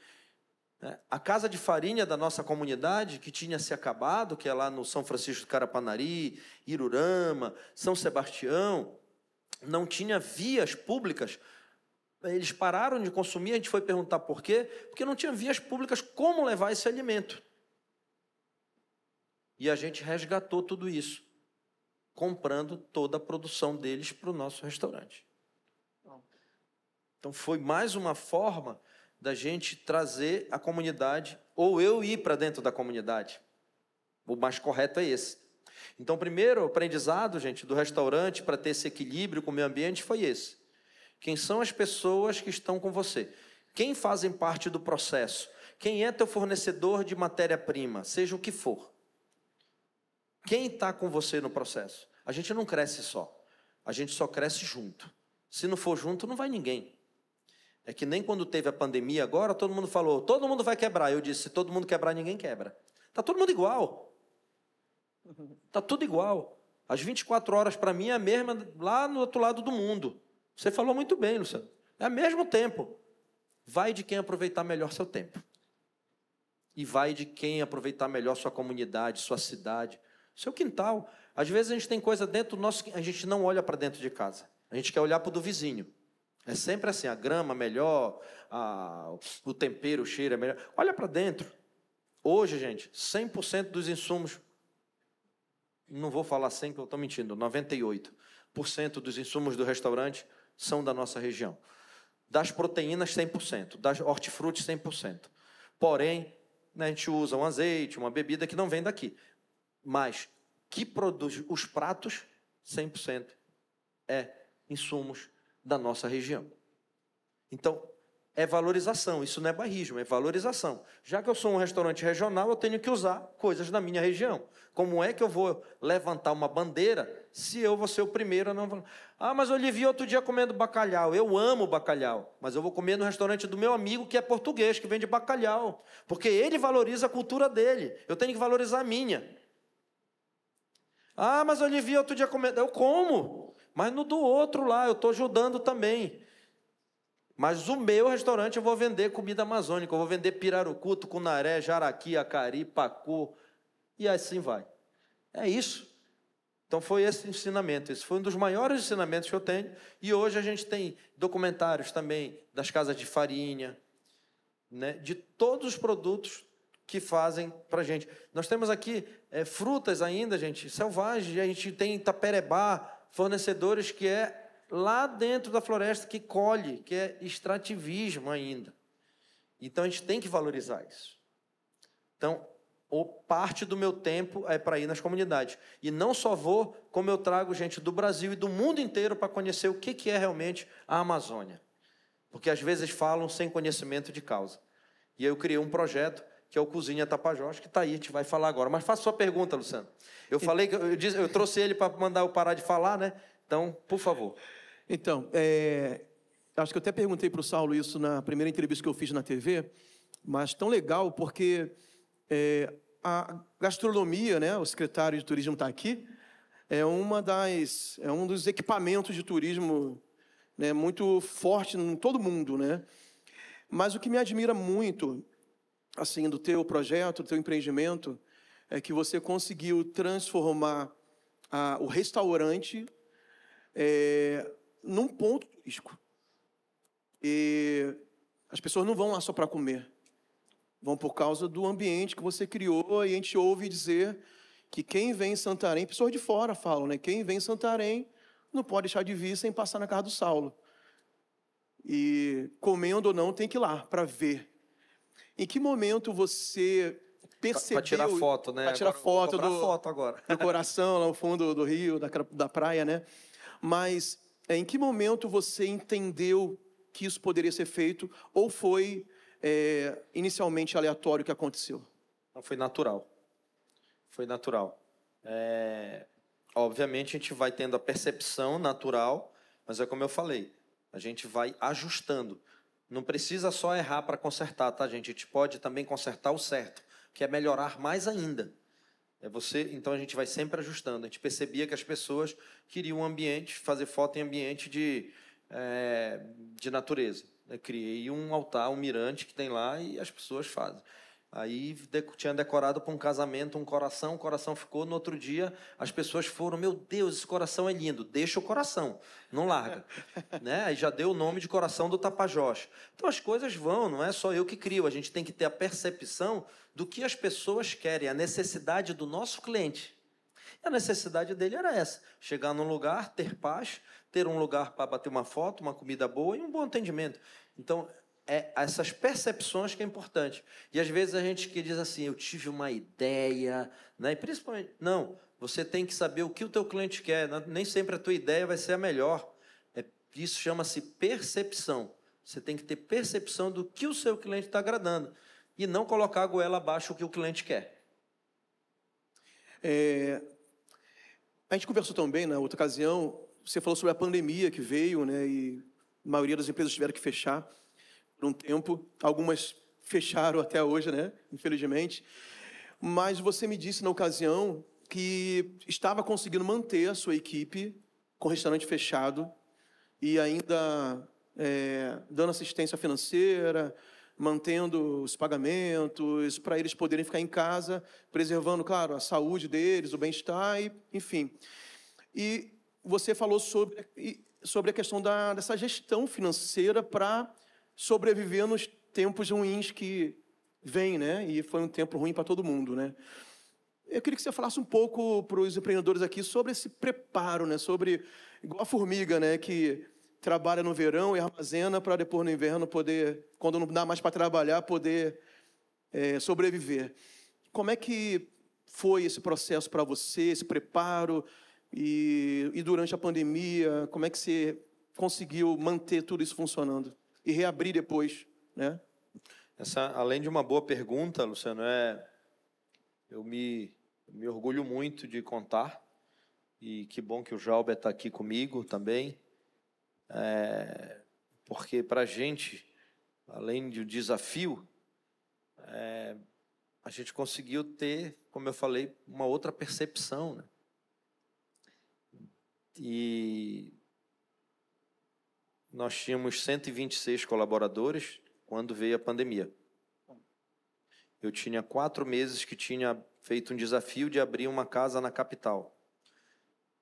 A casa de farinha da nossa comunidade, que tinha se acabado, que é lá no São Francisco do Carapanari, Irurama, São Sebastião, não tinha vias públicas. Eles pararam de consumir, a gente foi perguntar por quê? Porque não tinha vias públicas como levar esse alimento. E a gente resgatou tudo isso, comprando toda a produção deles para o nosso restaurante. Então foi mais uma forma da gente trazer a comunidade, ou eu ir para dentro da comunidade. O mais correto é esse. Então, primeiro aprendizado, gente, do restaurante para ter esse equilíbrio com o meio ambiente foi esse. Quem são as pessoas que estão com você? Quem fazem parte do processo? Quem é teu fornecedor de matéria-prima, seja o que for? Quem está com você no processo? A gente não cresce só. A gente só cresce junto. Se não for junto, não vai ninguém. É que nem quando teve a pandemia agora, todo mundo falou, todo mundo vai quebrar. Eu disse, se todo mundo quebrar, ninguém quebra. Está todo mundo igual. Está tudo igual. As 24 horas para mim é a mesma lá no outro lado do mundo. Você falou muito bem, Luciano. É o mesmo tempo. Vai de quem aproveitar melhor seu tempo. E vai de quem aproveitar melhor sua comunidade, sua cidade, seu quintal. Às vezes a gente tem coisa dentro do nosso. A gente não olha para dentro de casa. A gente quer olhar para o do vizinho. É sempre assim, a grama melhor, a, o tempero, o cheiro é melhor. Olha para dentro. Hoje, gente, 100% dos insumos não vou falar 100, porque eu estou mentindo, 98% dos insumos do restaurante são da nossa região. Das proteínas, 100%. Das hortifrutis, 100%. Porém, né, a gente usa um azeite, uma bebida que não vem daqui. Mas que produz os pratos, 100% é insumos da nossa região. Então, é valorização, isso não é barrismo, é valorização. Já que eu sou um restaurante regional, eu tenho que usar coisas da minha região. Como é que eu vou levantar uma bandeira se eu vou ser o primeiro a não. Ah, mas eu lhe vi outro dia comendo bacalhau. Eu amo bacalhau, mas eu vou comer no restaurante do meu amigo que é português, que vende bacalhau. Porque ele valoriza a cultura dele, eu tenho que valorizar a minha. Ah, mas eu lhe vi outro dia comendo. Eu como, mas no do outro lá, eu estou ajudando também. Mas o meu restaurante eu vou vender comida amazônica, eu vou vender pirarucu, tucunaré, jaraqui, acari, pacu, e assim vai. É isso. Então foi esse ensinamento, esse foi um dos maiores ensinamentos que eu tenho, e hoje a gente tem documentários também das casas de farinha, né, de todos os produtos que fazem para a gente. Nós temos aqui é, frutas ainda, gente, selvagens, a gente tem Itaperebá, fornecedores que é lá dentro da floresta que colhe, que é extrativismo ainda. Então a gente tem que valorizar isso. Então, parte do meu tempo é para ir nas comunidades. E não só vou, como eu trago gente do Brasil e do mundo inteiro para conhecer o que, que é realmente a Amazônia. Porque às vezes falam sem conhecimento de causa. E eu criei um projeto que é o Cozinha Tapajós, que está aí, a gente vai falar agora. Mas faça sua pergunta, Luciano. Eu falei que eu, disse, eu trouxe ele para mandar eu parar de falar, né? Então, por favor. Então, é, acho que eu até perguntei para o Saulo isso na primeira entrevista que eu fiz na TV, mas tão legal porque é, a gastronomia, né, o secretário de turismo está aqui, é uma das, é um dos equipamentos de turismo né, muito forte em todo mundo, né? Mas o que me admira muito, assim, do teu projeto, do teu empreendimento, é que você conseguiu transformar a, o restaurante é, num ponto turístico. E as pessoas não vão lá só para comer. Vão por causa do ambiente que você criou e a gente ouve dizer que quem vem em Santarém, pessoas de fora falam, né? Quem vem em Santarém não pode deixar de vir sem passar na casa do Saulo. E comendo ou não, tem que ir lá para ver. Em que momento você percebeu... Para tirar foto, né? Para tirar agora, foto do, foto agora. do coração, lá no fundo do rio, da, da praia, né? Mas é, em que momento você entendeu que isso poderia ser feito ou foi é, inicialmente aleatório o que aconteceu? Não, foi natural. Foi natural. É, obviamente a gente vai tendo a percepção natural, mas é como eu falei, a gente vai ajustando. Não precisa só errar para consertar, tá, gente? A gente pode também consertar o certo, que é melhorar mais ainda. É você, então a gente vai sempre ajustando. A gente percebia que as pessoas queriam um ambiente, fazer foto em ambiente de, é, de natureza. Eu criei um altar, um mirante que tem lá e as pessoas fazem. Aí tinha decorado para um casamento um coração, o coração ficou. No outro dia, as pessoas foram: Meu Deus, esse coração é lindo, deixa o coração, não larga. né? Aí já deu o nome de coração do Tapajós. Então as coisas vão, não é só eu que crio, a gente tem que ter a percepção do que as pessoas querem, a necessidade do nosso cliente. E a necessidade dele era essa: chegar num lugar, ter paz, ter um lugar para bater uma foto, uma comida boa e um bom atendimento. Então, é essas percepções que é importante. E às vezes a gente que diz assim, eu tive uma ideia, né? E principalmente, não, você tem que saber o que o teu cliente quer, né? nem sempre a tua ideia vai ser a melhor. É, isso chama-se percepção. Você tem que ter percepção do que o seu cliente está agradando e não colocar a goela abaixo o que o cliente quer. É, a gente conversou também na outra ocasião, você falou sobre a pandemia que veio, né? E a maioria das empresas tiveram que fechar por um tempo. Algumas fecharam até hoje, né? Infelizmente. Mas você me disse na ocasião que estava conseguindo manter a sua equipe com o restaurante fechado e ainda é, dando assistência financeira, mantendo os pagamentos para eles poderem ficar em casa, preservando, claro, a saúde deles, o bem-estar, e, enfim. E você falou sobre, sobre a questão da, dessa gestão financeira para sobreviver nos tempos ruins que vêm, né? E foi um tempo ruim para todo mundo, né? Eu queria que você falasse um pouco para os empreendedores aqui sobre esse preparo, né? Sobre, igual a formiga, né? Que trabalha no verão e armazena para depois no inverno poder, quando não dá mais para trabalhar, poder é, sobreviver. Como é que foi esse processo para você, esse preparo? E, e durante a pandemia, como é que você conseguiu manter tudo isso funcionando e reabrir depois, né? Essa, além de uma boa pergunta, Luciano, é eu me, me orgulho muito de contar e que bom que o Jalber está aqui comigo também, é, porque para a gente, além do desafio, é, a gente conseguiu ter, como eu falei, uma outra percepção, né? E nós tínhamos 126 colaboradores quando veio a pandemia. Eu tinha quatro meses que tinha feito um desafio de abrir uma casa na capital.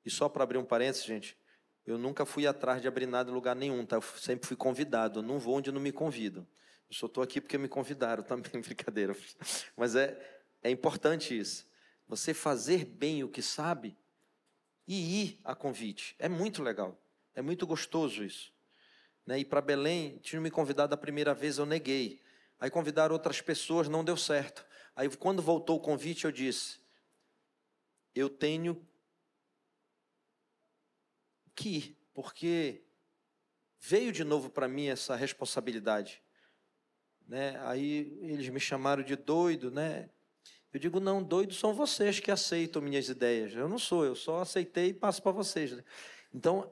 E só para abrir um parênteses, gente, eu nunca fui atrás de abrir nada em lugar nenhum, tá? Eu sempre fui convidado. Eu não vou onde não me convidam. Eu só estou aqui porque me convidaram também, brincadeira. Mas é, é importante isso. Você fazer bem o que sabe e ir a convite. É muito legal. É muito gostoso isso. Né? E para Belém, tinham me convidado a primeira vez, eu neguei. Aí convidaram outras pessoas, não deu certo. Aí quando voltou o convite, eu disse: eu tenho que ir, porque veio de novo para mim essa responsabilidade. Né? Aí eles me chamaram de doido, né? Eu digo, não, doidos são vocês que aceitam minhas ideias. Eu não sou, eu só aceitei e passo para vocês. Né? Então,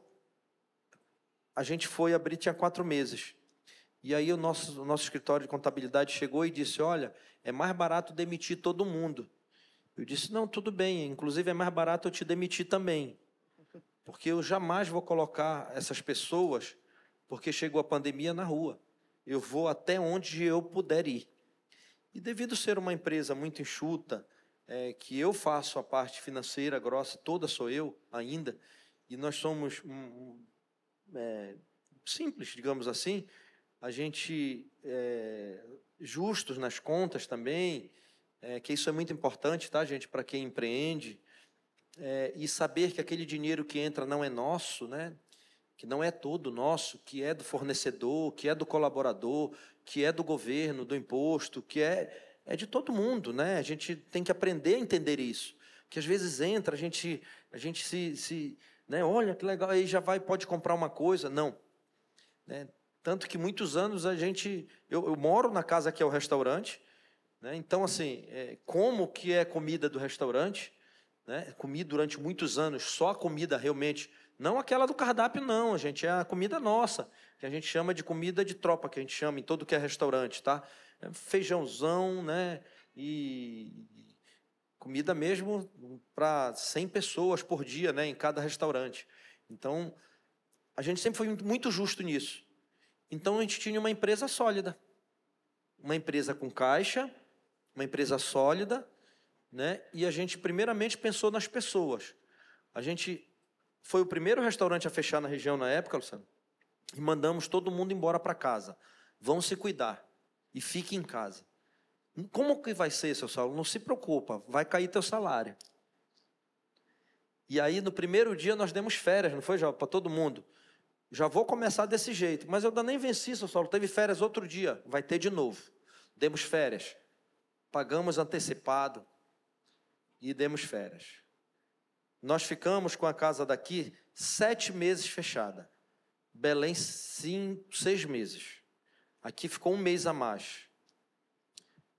a gente foi abrir, tinha quatro meses. E aí o nosso, o nosso escritório de contabilidade chegou e disse, olha, é mais barato demitir todo mundo. Eu disse, não, tudo bem, inclusive é mais barato eu te demitir também. Porque eu jamais vou colocar essas pessoas, porque chegou a pandemia na rua. Eu vou até onde eu puder ir. E devido ser uma empresa muito enxuta, é, que eu faço a parte financeira grossa, toda sou eu ainda, e nós somos um, é, simples, digamos assim, a gente é, justos nas contas também, é, que isso é muito importante, tá, gente, para quem empreende, é, e saber que aquele dinheiro que entra não é nosso, né? Que não é todo nosso, que é do fornecedor, que é do colaborador, que é do governo, do imposto, que é, é de todo mundo, né? A gente tem que aprender a entender isso. Que às vezes entra, a gente, a gente se, se né? olha que legal, aí já vai, pode comprar uma coisa. Não. Né? Tanto que muitos anos a gente. Eu, eu moro na casa que é o restaurante, né? então, assim, é, como que é comida do restaurante? Né? Comi durante muitos anos só a comida realmente não aquela do cardápio, não, gente. É a comida nossa, que a gente chama de comida de tropa, que a gente chama em todo que é restaurante, tá? É feijãozão, né? E comida mesmo para 100 pessoas por dia, né? Em cada restaurante. Então, a gente sempre foi muito justo nisso. Então, a gente tinha uma empresa sólida. Uma empresa com caixa, uma empresa sólida, né? E a gente, primeiramente, pensou nas pessoas. A gente foi o primeiro restaurante a fechar na região na época, Luciano. E mandamos todo mundo embora para casa. Vão se cuidar e fique em casa. Como que vai ser, seu Saulo? Não se preocupa, vai cair teu salário. E aí, no primeiro dia, nós demos férias, não foi, Para todo mundo. Já vou começar desse jeito. Mas eu ainda nem venci, seu Saulo. Teve férias outro dia. Vai ter de novo. Demos férias. Pagamos antecipado. E demos férias. Nós ficamos com a casa daqui sete meses fechada. Belém, cinco, seis meses. Aqui ficou um mês a mais.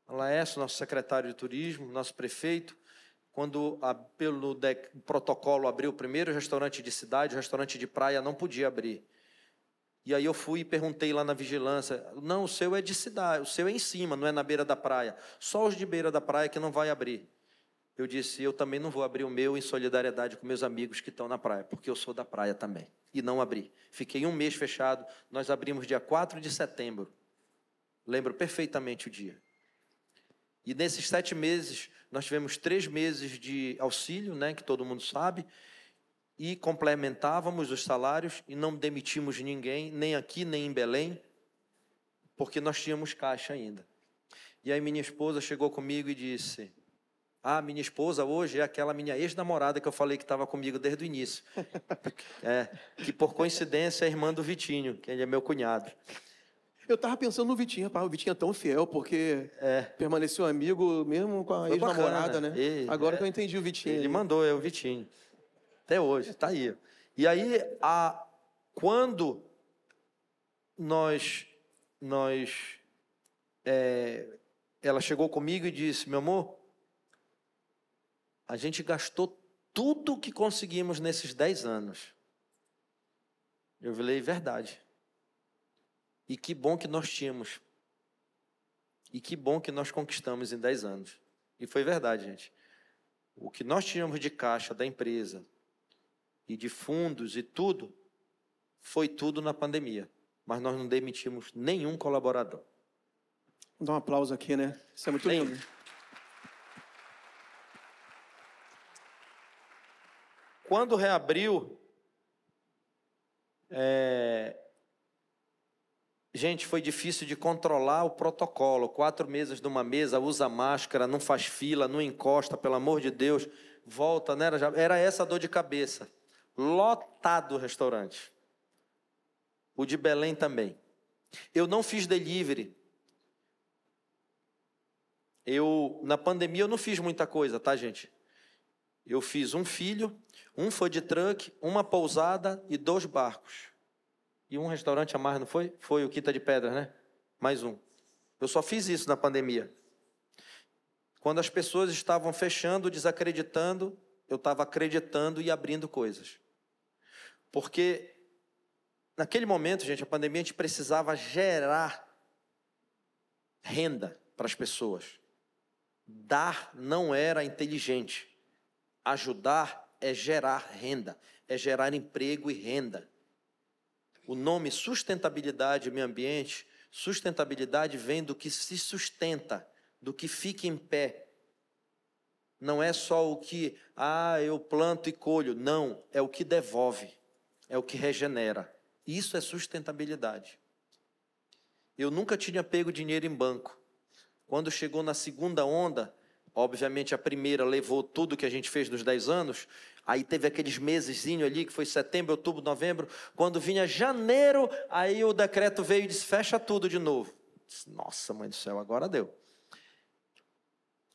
Laércio, nosso secretário de turismo, nosso prefeito, quando a, pelo protocolo abriu o primeiro restaurante de cidade, o restaurante de praia não podia abrir. E aí eu fui e perguntei lá na vigilância, não, o seu é de cidade, o seu é em cima, não é na beira da praia. Só os de beira da praia que não vai abrir eu disse: eu também não vou abrir o meu em solidariedade com meus amigos que estão na praia, porque eu sou da praia também. E não abri. Fiquei um mês fechado. Nós abrimos dia 4 de setembro. Lembro perfeitamente o dia. E nesses sete meses, nós tivemos três meses de auxílio, né, que todo mundo sabe, e complementávamos os salários e não demitimos ninguém, nem aqui, nem em Belém, porque nós tínhamos caixa ainda. E aí minha esposa chegou comigo e disse: Ah, minha esposa hoje é aquela minha ex-namorada que eu falei que estava comigo desde o início. É, que por coincidência é irmã do Vitinho, que ele é meu cunhado. Eu tava pensando no Vitinho, rapaz, o Vitinho é tão fiel, porque É. permaneceu amigo mesmo com a ex-namorada, né? E- Agora é. que eu entendi o Vitinho. Ele aí. mandou, é o Vitinho. Até hoje, tá aí. E aí, a, quando nós, nós, é, ela chegou comigo e disse, meu amor, a gente gastou tudo que conseguimos nesses 10 anos. Eu falei, verdade. E que bom que nós tínhamos. E que bom que nós conquistamos em 10 anos. E foi verdade, gente. O que nós tínhamos de caixa da empresa e de fundos e tudo, foi tudo na pandemia. Mas nós não demitimos nenhum colaborador. Dá um aplauso aqui, né? Isso é muito Sim. lindo. Quando reabriu, é, gente, foi difícil de controlar o protocolo. Quatro mesas numa mesa, usa máscara, não faz fila, não encosta, pelo amor de Deus, volta, né? Era, essa dor de cabeça. Lotado o restaurante. O de Belém também. Eu não fiz delivery. Eu, na pandemia, eu não fiz muita coisa, tá, gente? Eu fiz um filho, um foi de truck, uma pousada e dois barcos. E um restaurante a mais, não foi? Foi o Quinta de Pedras, né? Mais um. Eu só fiz isso na pandemia. Quando as pessoas estavam fechando, desacreditando, eu estava acreditando e abrindo coisas. Porque naquele momento, gente, a pandemia, a gente precisava gerar renda para as pessoas. Dar não era inteligente. Ajudar é gerar renda, é gerar emprego e renda. O nome sustentabilidade meio ambiente, sustentabilidade vem do que se sustenta, do que fica em pé. Não é só o que, ah, eu planto e colho. Não, é o que devolve, é o que regenera. Isso é sustentabilidade. Eu nunca tinha pego dinheiro em banco. Quando chegou na segunda onda, obviamente a primeira levou tudo que a gente fez nos 10 anos, aí teve aqueles mesezinho ali, que foi setembro, outubro, novembro, quando vinha janeiro, aí o decreto veio e disse, fecha tudo de novo. Disse, Nossa, mãe do céu, agora deu.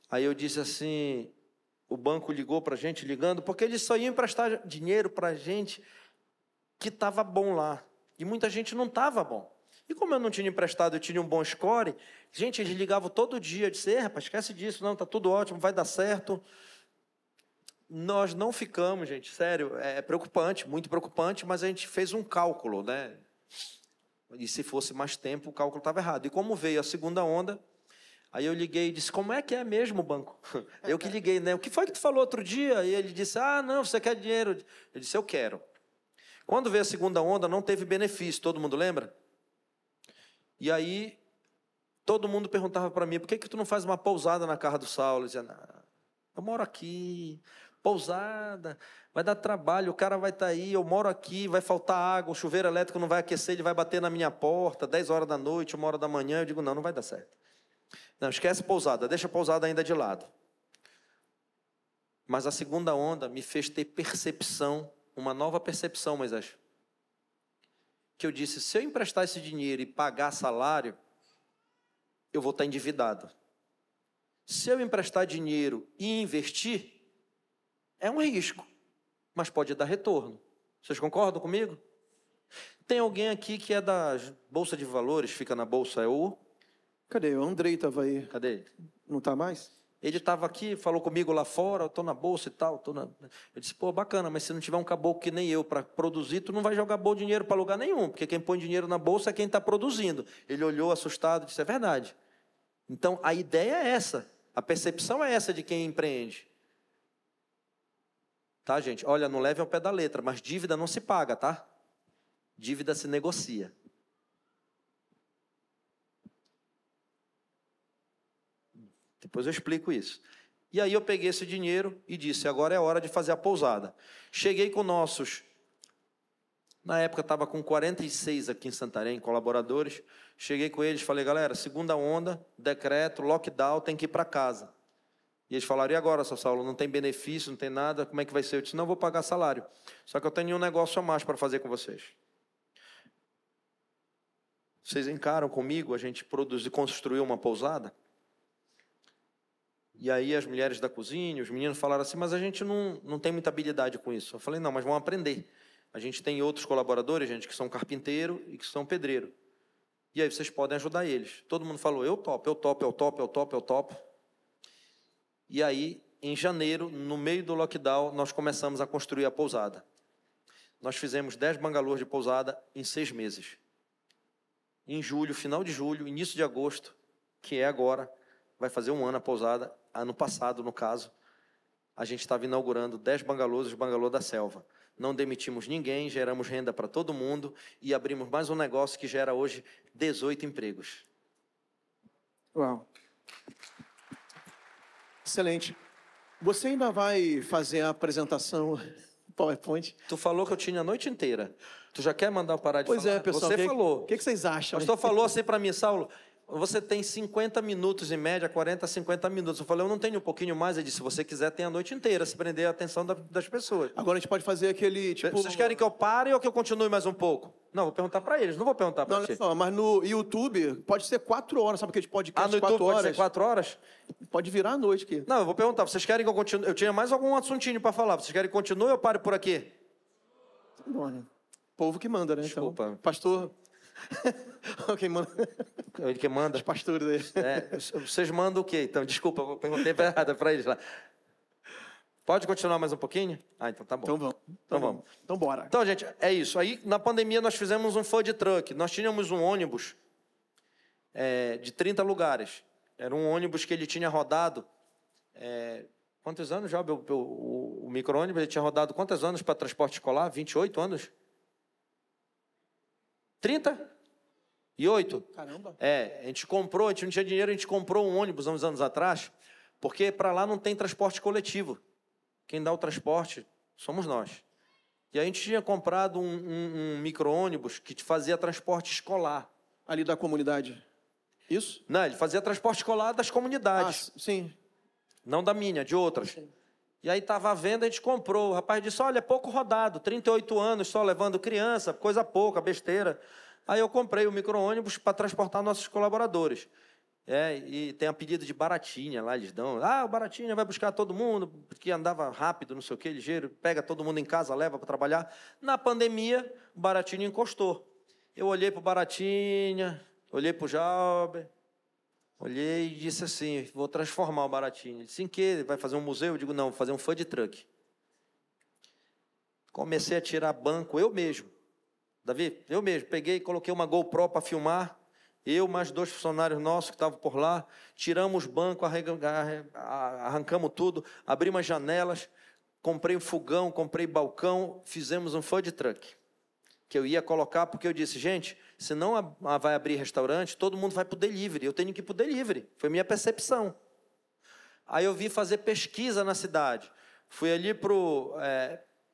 Aí eu disse assim, o banco ligou para a gente, ligando, porque eles só iam emprestar dinheiro para a gente que estava bom lá. E muita gente não estava bom. E como eu não tinha emprestado, eu tinha um bom score, gente, eles ligavam todo dia, eu disse, "Ei, rapaz, esquece disso, não, tá tudo ótimo, vai dar certo. Nós não ficamos, gente, sério, é preocupante, muito preocupante, mas a gente fez um cálculo, né? E se fosse mais tempo, o cálculo estava errado. E como veio a segunda onda, aí eu liguei e disse, como é que é mesmo, banco? Eu que liguei, né? O que foi que tu falou outro dia? E ele disse, ah, não, você quer dinheiro? Eu disse, eu quero. Quando veio a segunda onda, não teve benefício, todo mundo lembra? E aí, todo mundo perguntava para mim, por que, que tu não faz uma pousada na casa do Saulo? Eu dizia, eu moro aqui, pousada, vai dar trabalho, o cara vai estar aí, eu moro aqui, vai faltar água, o chuveiro elétrico não vai aquecer, ele vai bater na minha porta, 10 horas da noite, uma hora da manhã, eu digo, não, não vai dar certo. Não, esquece pousada, deixa a pousada ainda de lado. Mas a segunda onda me fez ter percepção, uma nova percepção, Moisés. Que eu disse: se eu emprestar esse dinheiro e pagar salário, eu vou estar endividado. Se eu emprestar dinheiro e investir, é um risco, mas pode dar retorno. Vocês concordam comigo? Tem alguém aqui que é da Bolsa de Valores, fica na Bolsa, é o. Cadê? O Andrei tava aí. Cadê ele? Não tá mais? Ele estava aqui, falou comigo lá fora, eu estou na bolsa e tal. Tô na... Eu disse, pô, bacana, mas se não tiver um caboclo que nem eu para produzir, tu não vai jogar bom dinheiro para lugar nenhum, porque quem põe dinheiro na bolsa é quem está produzindo. Ele olhou assustado e disse, é verdade. Então, a ideia é essa, a percepção é essa de quem empreende. Tá, gente? Olha, não leve ao pé da letra, mas dívida não se paga, tá? Dívida se negocia. Depois eu explico isso. E aí eu peguei esse dinheiro e disse: agora é hora de fazer a pousada. Cheguei com nossos. Na época estava com 46 aqui em Santarém, colaboradores. Cheguei com eles, falei: galera, segunda onda, decreto, lockdown, tem que ir para casa. E eles falaram, e agora, seu Saulo, não tem benefício, não tem nada, como é que vai ser? Eu disse, não, vou pagar salário. Só que eu tenho um negócio a mais para fazer com vocês. Vocês encaram comigo a gente produzir, construir uma pousada? E aí as mulheres da cozinha, os meninos falaram assim, mas a gente não, não tem muita habilidade com isso. Eu falei, não, mas vamos aprender. A gente tem outros colaboradores, gente, que são carpinteiro e que são pedreiro. E aí vocês podem ajudar eles. Todo mundo falou, eu topo, eu topo, eu topo, eu topo, eu topo. E aí, em janeiro, no meio do lockdown, nós começamos a construir a pousada. Nós fizemos 10 bangalôs de pousada em seis meses. Em julho, final de julho, início de agosto, que é agora, vai fazer um ano a pousada, ano passado, no caso, a gente estava inaugurando 10 bangalôs, os bangalô da selva. Não demitimos ninguém, geramos renda para todo mundo e abrimos mais um negócio que gera hoje 18 empregos. Uau. Excelente. Você ainda vai fazer a apresentação PowerPoint? Tu falou que eu tinha a noite inteira. Tu já quer mandar parar de Pois falar? é, pessoal. Você que, falou. O que, que vocês acham? O pastor falou assim para mim, Saulo, você tem 50 minutos em média, 40 a 50 minutos. Eu falei, eu não tenho um pouquinho mais. Ele disse, se você quiser, tem a noite inteira, se prender a atenção da- das pessoas. Agora a gente pode fazer aquele, tipo... Vocês querem que eu pare ou que eu continue mais um pouco? Não, vou perguntar para eles, não vou perguntar Não, para ti. só, mas no YouTube pode ser quatro horas, sabe aquele podcast Ah, no YouTube quatro pode horas? ser quatro horas? Pode virar à noite aqui. Não, eu vou perguntar. Vocês querem que eu continue? Eu tinha mais algum assuntinho para falar. Vocês querem que continue ou eu pare por aqui? Bom, né? Povo que manda, né? Desculpa. Então, pastor... Quem manda? Ele que manda. Os pastores aí. É, vocês mandam o quê? Então, desculpa, eu perguntei errada para eles lá. Pode continuar mais um pouquinho? Ah, então tá bom. Então vamos. Então vamos. Então bora. Então, gente, é isso. Aí, na pandemia, nós fizemos um food truck. Nós tínhamos um ônibus é, de 30 lugares. Era um ônibus que ele tinha rodado. é, quantos anos já? O, o, o, micro-ônibus ele tinha rodado quantos anos para transporte escolar? 28 anos? 30? E 8? Caramba. É, a gente comprou, a gente não tinha dinheiro, a gente comprou um ônibus há uns anos atrás, porque para lá não tem transporte coletivo. Quem dá o transporte somos nós. E a gente tinha comprado um, um, um micro-ônibus que te fazia transporte escolar. Ali da comunidade. Isso? Não, ele fazia transporte escolar das Ah, comunidades, sim. não da minha, de outras. E aí estava à venda, a gente comprou. O rapaz disse: Olha, é pouco rodado, 38 anos só levando criança, coisa pouca, besteira. Aí eu comprei o micro-ônibus para transportar nossos colaboradores. É, e tem a pedido de baratinha lá, eles dão. Ah, o baratinha vai buscar todo mundo, porque andava rápido, não sei o que, ligeiro, pega todo mundo em casa, leva para trabalhar. Na pandemia, o baratinho encostou. Eu olhei para o baratinha, olhei para o Jauber, olhei e disse assim: vou transformar o baratinho. Disse: em que? Vai fazer um museu? Eu digo: não, vou fazer um food truck. Comecei a tirar banco eu mesmo. Davi, eu mesmo, peguei e coloquei uma GoPro para filmar. Eu, mais dois funcionários nossos que estavam por lá, tiramos banco, arrancamos tudo, abrimos as janelas, comprei um fogão, comprei balcão, fizemos um food truck. Que eu ia colocar, porque eu disse, gente, se não a- a- vai abrir restaurante, todo mundo vai para o delivery. Eu tenho que ir para o delivery. Foi minha percepção. Aí eu vim fazer pesquisa na cidade. Fui ali para o,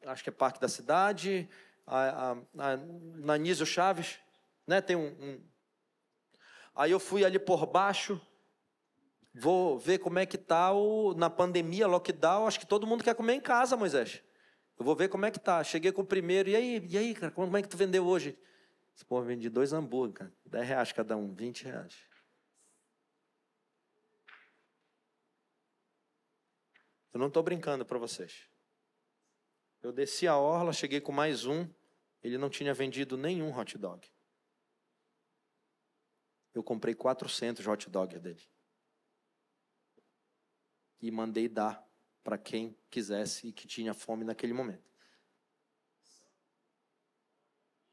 acho que é Parque da Cidade, a, a, a, na Anísio Chaves, né? Tem um, um- Aí eu fui ali por baixo, vou ver como é que tá o, na pandemia, lockdown, acho que todo mundo quer comer em casa, Moisés. Eu vou ver como é que tá. Cheguei com o primeiro, e aí, e aí, cara, como é que tu vendeu hoje? Pô, vendi dois hambúrguer, cara. 10 reais cada um, 20 reais. Eu não estou brincando para vocês. Eu desci a orla, cheguei com mais um. Ele não tinha vendido nenhum hot dog. Eu comprei 400 hot dog dele. E mandei dar para quem quisesse e que tinha fome naquele momento.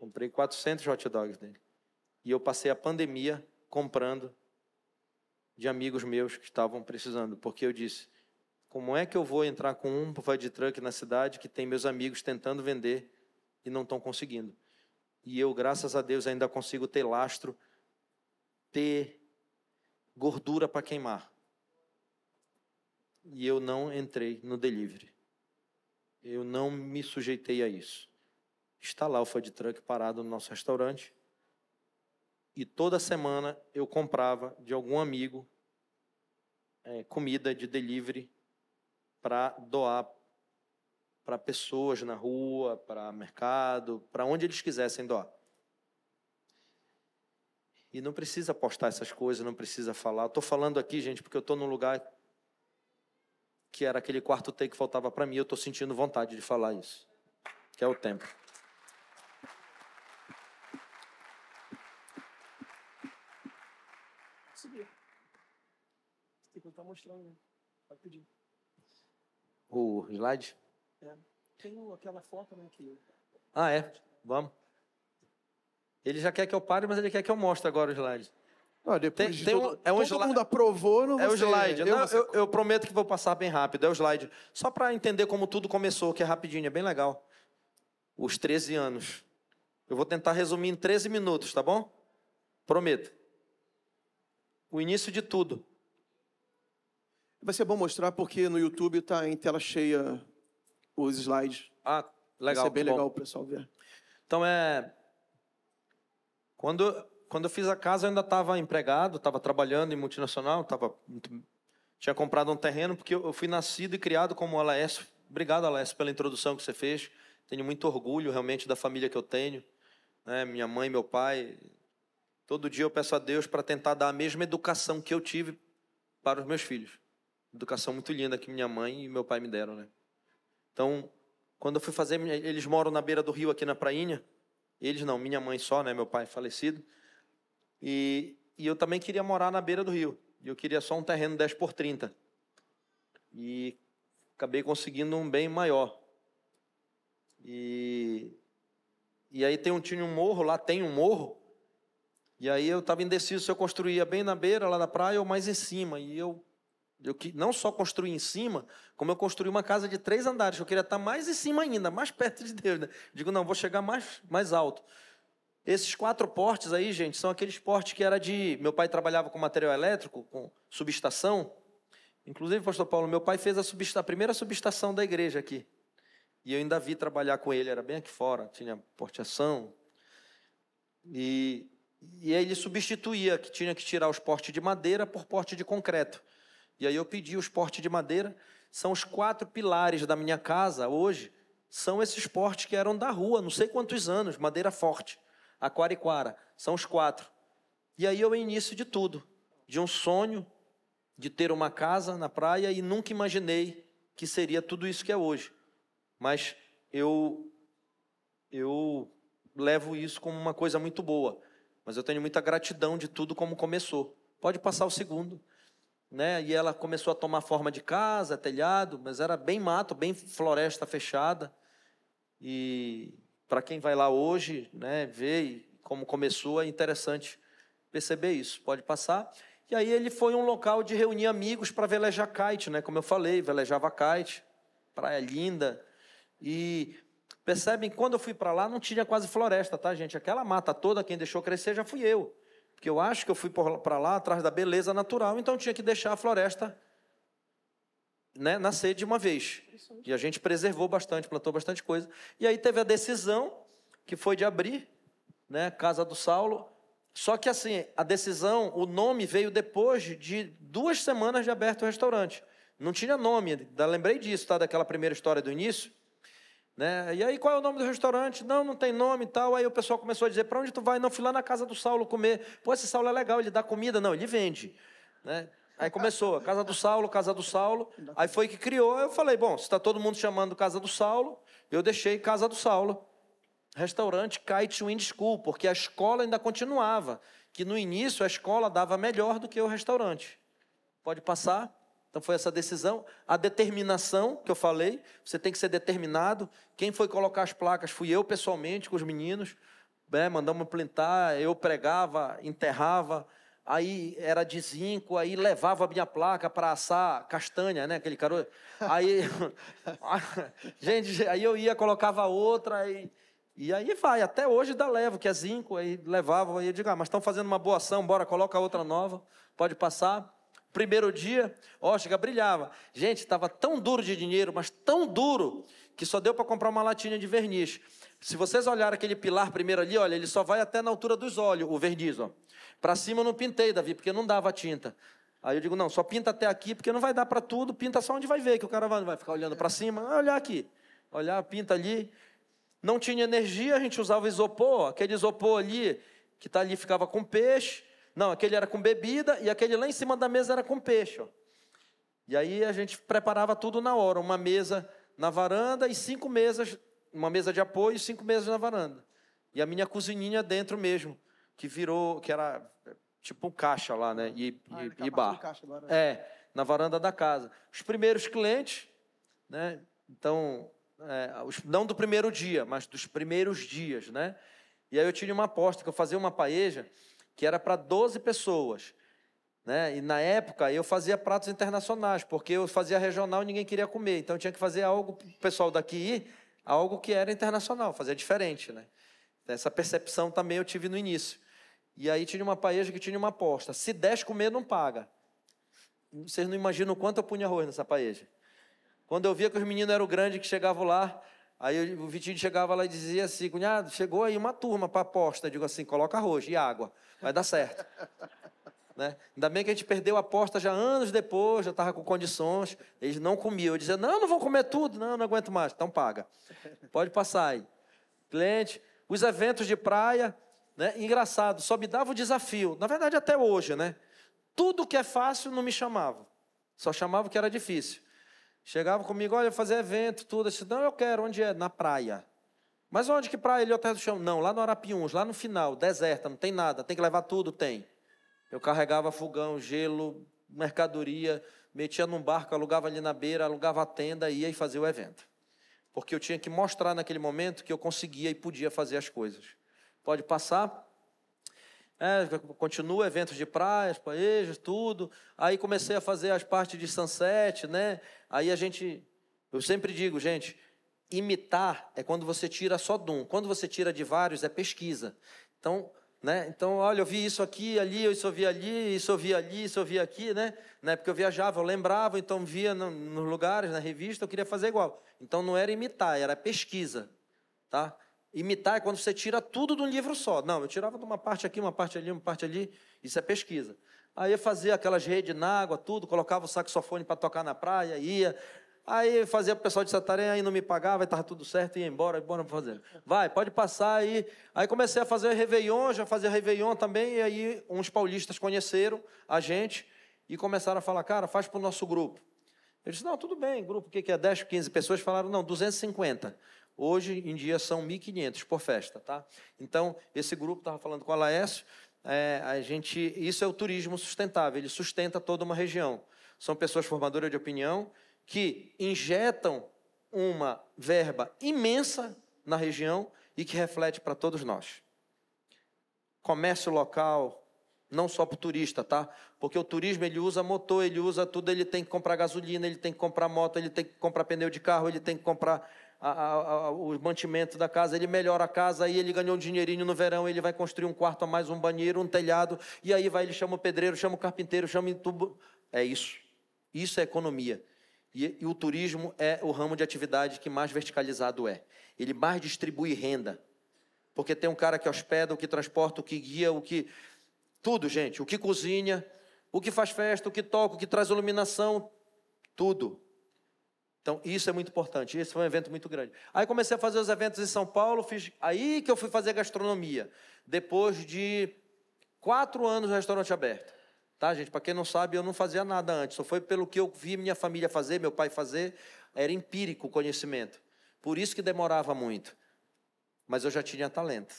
Comprei 400 hot dogs dele. E eu passei a pandemia comprando de amigos meus que estavam precisando, porque eu disse: como é que eu vou entrar com um food truck na cidade que tem meus amigos tentando vender e não estão conseguindo? E eu, graças a Deus, ainda consigo ter lastro, ter gordura para queimar. E eu não entrei no delivery. Eu não me sujeitei a isso. Está lá o food truck parado no nosso restaurante. E toda semana eu comprava de algum amigo eh, comida de delivery para doar para pessoas na rua, para mercado, para onde eles quisessem doar. E não precisa postar essas coisas, não precisa falar. Estou falando aqui, gente, porque eu estou num lugar que era aquele quarto take que faltava para mim. Eu estou sentindo vontade de falar isso, que é o tempo. Subir. Estar mostrando, né? Pode pedir. O slide? É. Tem aquela foto, né? Que... Ah, é. Vamos. Ele já quer que eu pare, mas ele quer que eu mostre agora o slide. Ah, depois Tem- de tem um- todo, é um todo slide- mundo aprovou, não É o slide. eu Não, eu, eu prometo que vou passar bem rápido. É o slide. Só para entender como tudo começou, que é rapidinho, é bem legal. Os 13 anos. Eu vou tentar resumir em 13 minutos, tá bom? Prometo. O início de tudo. Vai ser bom mostrar porque no YouTube tá em tela cheia os slides. Ah, legal. Vai ser bem legal o pessoal ver. Então é. Quando, quando eu fiz a casa, eu ainda estava empregado, estava trabalhando em multinacional, tava, tinha comprado um terreno, porque eu eu fui nascido e criado como Alaes. Obrigado, Alaes, pela introdução que você fez. Tenho muito orgulho realmente da família que eu tenho. né? Minha mãe, meu pai. Todo dia eu peço a Deus para tentar dar a mesma educação que eu tive para os meus filhos. Educação muito linda que minha mãe e meu pai me deram, né? Então, quando eu fui fazer, eles moram na beira do rio aqui na prainha. Eles não, minha mãe só, né? Meu pai falecido. E, e eu também queria morar na beira do rio. E eu queria só um terreno 10 por 30. E acabei conseguindo um bem maior. E, e aí tem um, tinha um morro, lá tem um morro. E aí eu estava indeciso se eu construía bem na beira, lá da praia, ou mais em cima. E eu, eu que- não só construí em cima, como eu construí uma casa de três andares. Eu queria estar mais em cima ainda, mais perto de Deus. Né? Digo, não, vou chegar mais, mais alto. Esses quatro portes aí, gente, são aqueles portes que era de. Meu pai trabalhava com material elétrico, com subestação. Inclusive, pastor Paulo, meu pai fez a, subesta- a primeira subestação da igreja aqui. E eu ainda vi trabalhar com ele, era bem aqui fora, tinha porteação. E, e aí ele substituía, que tinha que tirar os portes de madeira por porte de concreto. E aí eu pedi os portes de madeira. São os quatro pilares da minha casa hoje. São esses portes que eram da rua, não sei quantos anos, madeira forte. Aquariquara, são os quatro. E aí é o início de tudo. De um sonho de ter uma casa na praia e nunca imaginei que seria tudo isso que é hoje. Mas eu eu levo isso como uma coisa muito boa. Mas eu tenho muita gratidão de tudo como começou. Pode passar o segundo né? E ela começou a tomar forma de casa, telhado, mas era bem mato, bem floresta fechada. E para quem vai lá hoje, né, ver como começou, é interessante perceber isso. Pode passar. E aí ele foi um local de reunir amigos para velejar kite, né? Como eu falei, velejava kite, praia linda. E percebem, quando eu fui para lá, não tinha quase floresta, tá, gente? Aquela mata toda, quem deixou crescer já fui eu. Porque eu acho que eu fui para lá atrás da beleza natural, então tinha que deixar a floresta né, nascer de uma vez. E a gente preservou bastante, plantou bastante coisa. E aí teve a decisão, que foi de abrir, né, Casa do Saulo. Só que assim, a decisão, o nome veio depois de duas semanas de aberto o restaurante. Não tinha nome, lembrei disso, tá, daquela primeira história do início. Né? E aí, qual é o nome do restaurante? Não, não tem nome e tal. Aí o pessoal começou a dizer, para onde tu vai? Não, fui lá na casa do Saulo comer. Pô, esse Saulo é legal, ele dá comida. Não, ele vende. Né? Aí começou, Casa do Saulo, Casa do Saulo. Aí foi que criou. Eu falei, bom, se está todo mundo chamando Casa do Saulo, eu deixei Casa do Saulo. Restaurante Kite Wind School, porque a escola ainda continuava. Que no início a escola dava melhor do que o restaurante. Pode passar? Então foi essa decisão, a determinação que eu falei, você tem que ser determinado. Quem foi colocar as placas fui eu pessoalmente com os meninos, né, mandamos plantar, eu pregava, enterrava, aí era de zinco, aí levava a minha placa para assar castanha, né, aquele caroço. Aí, gente, aí eu ia, colocava outra e, aí vai, até hoje dá levo, que é zinco, aí levava, aí eu digo, ah, mas estão fazendo uma boa ação, bora, coloca outra nova, pode passar. Primeiro dia, chega, brilhava. Gente, estava tão duro de dinheiro, mas tão duro, que só deu para comprar uma latinha de verniz. Se vocês olharem aquele pilar primeiro ali, olha, ele só vai até na altura dos olhos, o verniz, ó. Para cima eu não pintei, Davi, porque não dava tinta. Aí eu digo, não, só pinta até aqui, porque não vai dar para tudo, pinta só onde vai ver, que o cara vai, vai ficar olhando para cima, vai olhar aqui, olhar, pinta ali. Não tinha energia, a gente usava isopor, aquele isopor ali, que tá ali ficava com peixe, não, aquele era com bebida, e aquele lá em cima da mesa era com peixe. Ó. E aí a gente preparava tudo na hora, uma mesa na varanda e cinco mesas, uma mesa de apoio e cinco mesas na varanda. E a minha cozininha dentro mesmo, que virou, que era tipo um caixa lá, né? E, Ah, e, e bar. caixa agora. É, na varanda da casa. Os primeiros clientes, né? Então, é, os- não do primeiro dia, mas dos primeiros dias, né? E aí eu tinha uma aposta que eu fazia uma paeja que era para 12 pessoas. Né? E na época eu fazia pratos internacionais, porque eu fazia regional e ninguém queria comer. Então eu tinha que fazer algo para o pessoal daqui ir, algo que era internacional, fazer diferente. Né? Essa percepção também eu tive no início. E aí tinha uma paeja que tinha uma aposta. Se 10 comer, não paga. Vocês não imaginam o quanto eu punha arroz nessa paeja. Quando eu via que os meninos eram grandes que chegavam lá, aí o Vitinho chegava lá e dizia assim, cunhado, chegou aí uma turma para aposta. Digo assim, coloca arroz e água, vai dar certo. Né? Ainda bem que a gente perdeu a aposta já anos depois, já estava com condições, eles não comiam. Eu dizia, não, não vou comer tudo, não, não aguento mais, então paga. Pode passar aí. Cliente, os eventos de praia, né? engraçado, só me dava o desafio, na verdade até hoje, né? Tudo que é fácil não me chamava, só chamava o que era difícil. Chegava comigo, olha, fazer evento, tudo. Eu disse, não, eu quero, onde é? Na praia. Mas onde que praia? Ele é o terra do chão. Não, lá no Arapiuns, lá no final, deserta, não tem nada, tem que levar tudo, tem. Eu carregava fogão, gelo, mercadoria, metia num barco, alugava ali na beira, alugava a tenda, ia e fazia o evento. Porque eu tinha que mostrar naquele momento que eu conseguia e podia fazer as coisas. Pode passar. É, continua eventos de praias, paejos, tudo. Aí comecei a fazer as partes de sunset, né? Aí a gente, eu sempre digo, gente, imitar é quando você tira só de um. Quando você tira de vários é pesquisa. Então, né? Então, olha, eu vi isso aqui, ali, isso eu vi ali, isso eu vi ali, isso eu vi aqui, né? né? Porque eu viajava, eu lembrava, então via no, nos lugares, na revista, eu queria fazer igual. Então não era imitar, era pesquisa, tá? Imitar é quando você tira tudo de um livro só. Não, eu tirava de uma parte aqui, uma parte ali, uma parte ali, isso é pesquisa. Aí eu fazia aquelas redes na água, tudo, colocava o saxofone para tocar na praia, ia. Aí fazia para o pessoal de Santarém, aí não me pagava, estava tudo certo, ia embora, bora fazer. Vai, pode passar aí. Aí comecei a fazer Réveillon, já fazia Réveillon também, e aí uns paulistas conheceram a gente e começaram a falar, cara, faz para o nosso grupo. Eu disse, não, tudo bem, grupo, o que que é 10, 15 pessoas? Falaram, não, 250. Hoje em dia são 1.500 por festa, tá? Então, esse grupo, estava falando com o Laércio, é, a gente, isso é o turismo sustentável, ele sustenta toda uma região. São pessoas formadoras de opinião que injetam uma verba imensa na região e que reflete para todos nós. Comércio local, não só para o turista, tá? Porque o turismo ele usa motor, ele usa tudo, ele tem que comprar gasolina, ele tem que comprar moto, ele tem que comprar pneu de carro, ele tem que comprar a, a, o mantimento da casa, ele melhora a casa, aí ele ganhou um dinheirinho no verão, ele vai construir um quarto a mais, um banheiro, um telhado, e aí vai, ele chama o pedreiro, chama o carpinteiro, chama o tubo. É isso. Isso é economia. E, e o turismo é o ramo de atividade que mais verticalizado é. Ele mais distribui renda. Porque tem um cara que hospeda, o que transporta, o que guia, o que. Tudo, gente. O que cozinha, o que faz festa, o que toca, o que traz iluminação, tudo. Então, isso é muito importante. Esse foi um evento muito grande. Aí comecei a fazer os eventos em São Paulo, fiz... aí que eu fui fazer gastronomia. Depois de quatro anos no restaurante aberto. Tá, gente? Para quem não sabe, eu não fazia nada antes. Só foi pelo que eu vi minha família fazer, meu pai fazer. Era empírico o conhecimento. Por isso que demorava muito. Mas eu já tinha talento.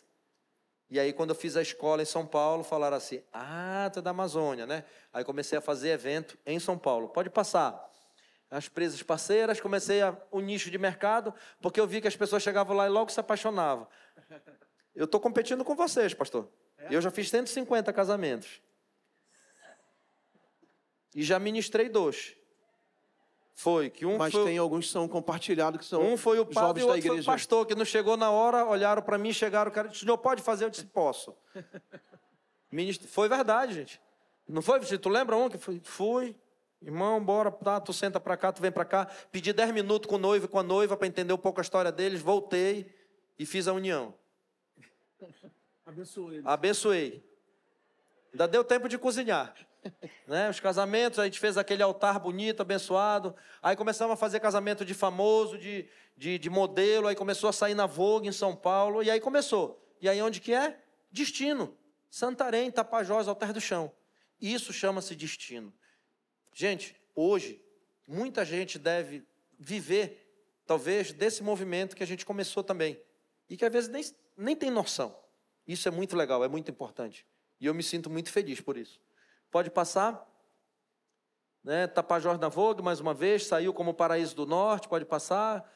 E aí, quando eu fiz a escola em São Paulo, falaram assim: Ah, tu é da Amazônia, né? Aí comecei a fazer evento em São Paulo. Pode passar. As presas parceiras, comecei a, um nicho de mercado, porque eu vi que as pessoas chegavam lá e logo se apaixonavam. Eu estou competindo com vocês, pastor. Eu já fiz 150 casamentos. E já ministrei dois. Foi, que um Mas foi... tem alguns que são compartilhados, que são Um foi o padre e o outro foi o pastor, que não chegou na hora, olharam para mim, chegaram, o cara disse, senhor pode fazer? Eu disse, posso. Foi verdade, gente. Não foi? Tu lembra um que foi? Fui. Irmão, bora, tá, tu senta para cá, tu vem para cá. Pedi 10 minutos com o noivo e com a noiva para entender um pouco a história deles, voltei e fiz a união. Abençoe. Abençoei. Ainda deu tempo de cozinhar. né? Os casamentos, a gente fez aquele altar bonito, abençoado. Aí começamos a fazer casamento de famoso, de, de, de modelo. Aí começou a sair na Vogue em São Paulo. E aí começou. E aí onde que é? Destino. Santarém, Tapajós, Altar do Chão. Isso chama-se destino. Gente, hoje, muita gente deve viver, talvez, desse movimento que a gente começou também. E que às vezes nem, nem tem noção. Isso é muito legal, é muito importante. E eu me sinto muito feliz por isso. Pode passar. Né? Tapajós na Vogue, mais uma vez, saiu como Paraíso do Norte, pode passar.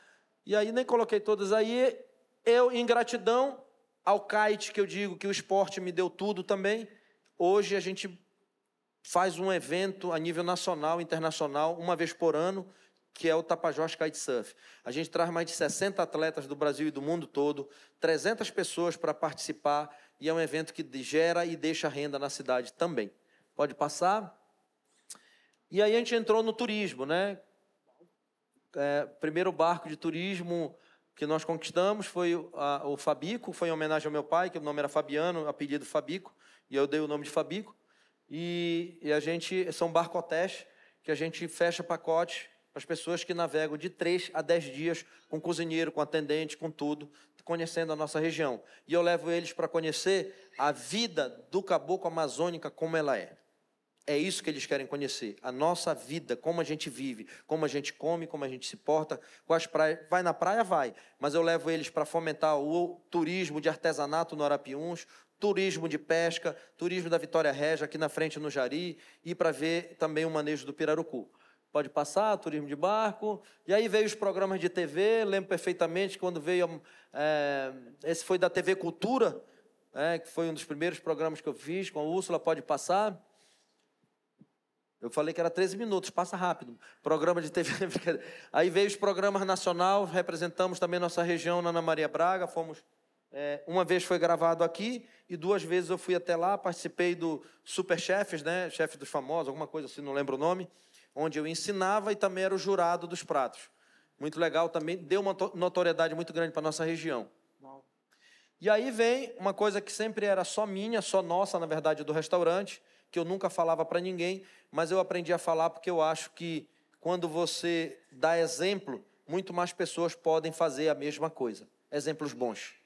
E aí nem coloquei todas aí. Eu, em gratidão ao kite, que eu digo que o esporte me deu tudo também, hoje a gente faz um evento a nível nacional, internacional, uma vez por ano, que é o Tapajós Kitesurf. A gente traz mais de 60 atletas do Brasil e do mundo todo, 300 pessoas para participar, e é um evento que gera e deixa renda na cidade também. Pode passar. E aí a gente entrou no turismo, né? É, primeiro barco de turismo que nós conquistamos foi a, o Fabico, foi em homenagem ao meu pai, que o nome era Fabiano, apelido Fabico, e eu dei o nome de Fabico. E, e a gente, são barcotés, que a gente fecha pacote para as pessoas que navegam de 3 a 10 dias com cozinheiro, com atendente, com tudo, conhecendo a nossa região. E eu levo eles para conhecer a vida do caboclo amazônica como ela é. É isso que eles querem conhecer, a nossa vida, como a gente vive, como a gente come, como a gente se porta, quais praias. Vai na praia, vai, mas eu levo eles para fomentar o turismo de artesanato no Arapiuns, turismo de pesca, turismo da Vitória Regia, aqui na frente no Jari, e para ver também o manejo do pirarucu pode passar, turismo de barco. E aí veio os programas de TV, lembro perfeitamente quando veio. É, esse foi da TV Cultura, é, que foi um dos primeiros programas que eu fiz com a Úrsula, pode passar. Eu falei que era 13 minutos, passa rápido. Programa de TV. aí veio os programas nacionais, representamos também nossa região na Ana Maria Braga, fomos. É, uma vez foi gravado aqui e duas vezes eu fui até lá, participei do Super Chefes, né? Chefe dos famosos, alguma coisa assim, não lembro o nome onde eu ensinava e também era o jurado dos pratos. Muito legal também, deu uma notoriedade muito grande para a nossa região. E aí vem uma coisa que sempre era só minha, só nossa, na verdade, do restaurante, que eu nunca falava para ninguém, mas eu aprendi a falar porque eu acho que quando você dá exemplo, muito mais pessoas podem fazer a mesma coisa. Exemplos bons.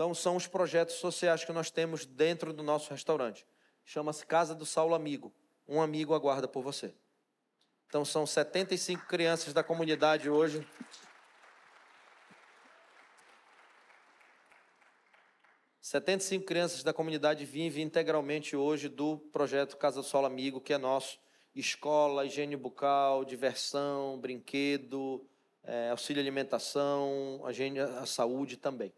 Então, são os projetos sociais que nós temos dentro do nosso restaurante. Chama-se Casa do Saulo Amigo um amigo aguarda por você. Então são 75 crianças da comunidade hoje. Setenta e cinco crianças da comunidade vivem integralmente hoje do projeto Casa do Sol Amigo, que é nosso. Escola, higiene bucal, diversão, brinquedo, é, auxílio alimentação, a, a saúde também.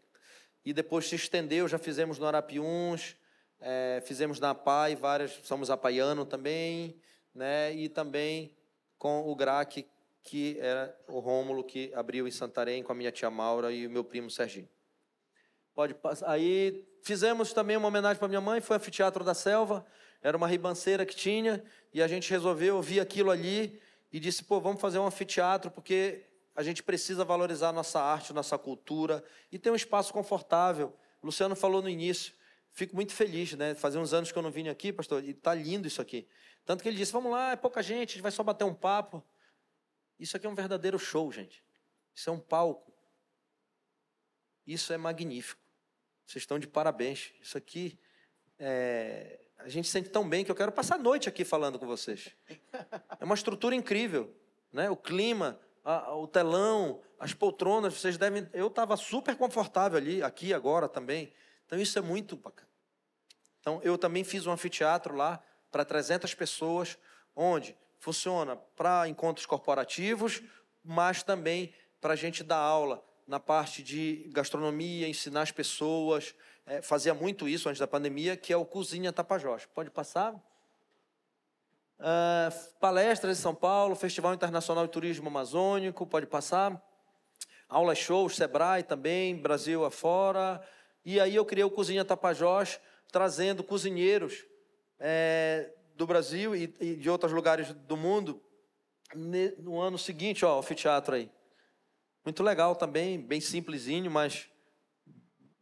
E depois se estendeu, já fizemos no Arapiuns, é, fizemos na PAI várias, somos apaiano também, né? E também com o GRAC, que era o Rômulo que abriu em Santarém com a minha tia Maura e o meu primo Serginho. Pode passar. Aí fizemos também uma homenagem para minha mãe, foi o Anfiteatro da Selva, era uma ribanceira que tinha, e a gente resolveu, ouvir aquilo ali e disse, pô, vamos fazer um anfiteatro, porque a gente precisa valorizar nossa arte, nossa cultura, e ter um espaço confortável. O Luciano falou no início, fico muito feliz, né? Fazia uns anos que eu não vim aqui, pastor, e está lindo isso aqui. Tanto que ele disse: vamos lá, é pouca gente, a gente vai só bater um papo. Isso aqui é um verdadeiro show, gente. Isso é um palco. Isso é magnífico. Vocês estão de parabéns. Isso aqui é... a gente sente tão bem que eu quero passar a noite aqui falando com vocês. É uma estrutura incrível, né? O clima, a, o telão, as poltronas, vocês devem. Eu estava super confortável ali, aqui agora também. Então isso é muito bacana. Então eu também fiz um anfiteatro lá para 300 pessoas, onde funciona para encontros corporativos, mas também para a gente dar aula na parte de gastronomia, ensinar as pessoas. É, fazia muito isso antes da pandemia, que é o Cozinha Tapajós. Pode passar? Uh, palestras em São Paulo, Festival Internacional de Turismo Amazônico, pode passar. Aulas shows, Sebrae também, Brasil afora. E aí eu criei o Cozinha Tapajós, trazendo cozinheiros é, do Brasil e, e, de outros lugares do mundo no ano seguinte, ó, o anfiteatro aí. Muito legal também, bem simplesinho, mas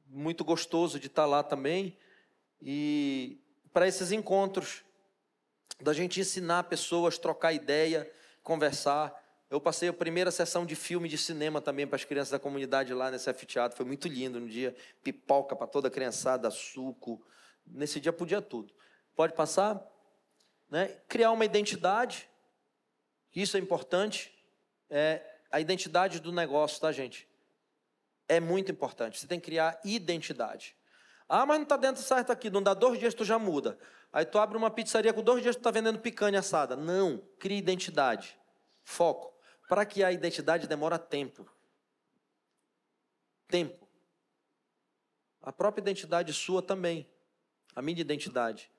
muito gostoso de estar lá também. E para esses encontros da gente ensinar pessoas, trocar ideia, conversar. Eu passei a primeira sessão de filme de cinema também para as crianças da comunidade lá nesse Teatro. Foi muito lindo no dia. Pipoca para toda a criançada, suco. Nesse dia podia tudo. Pode passar? Né? Criar uma identidade. Isso é importante. É a identidade do negócio, tá, gente? É muito importante. Você tem que criar identidade. Ah, mas não está dentro certo aqui. Não dá dois dias, tu já muda. Aí tu abre uma pizzaria com dois dias, tu está vendendo picanha assada. Não. Cria identidade. Foco. Para que a identidade demora tempo. Tempo. A própria identidade sua também. A minha identidade.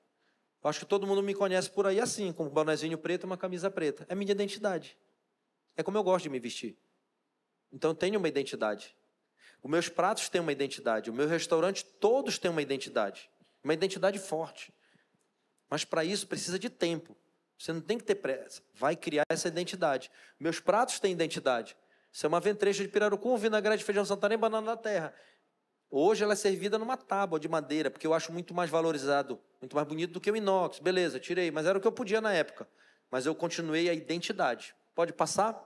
Eu acho que todo mundo me conhece por aí assim, com um bonezinho preto e uma camisa preta. É minha identidade. É como eu gosto de me vestir. Então eu tenho uma identidade. Os meus pratos têm uma identidade. O meu restaurante, todos têm uma identidade. Uma identidade forte. Mas para isso precisa de tempo. Você não tem que ter pressa. Vai criar essa identidade. Meus pratos têm identidade. Isso é uma ventreja de pirarucu, vinagrete feijão santarém, banana da terra. Hoje ela é servida numa tábua de madeira, porque eu acho muito mais valorizado, muito mais bonito do que o inox. Beleza, tirei, mas era o que eu podia na época. Mas eu continuei a identidade. Pode passar?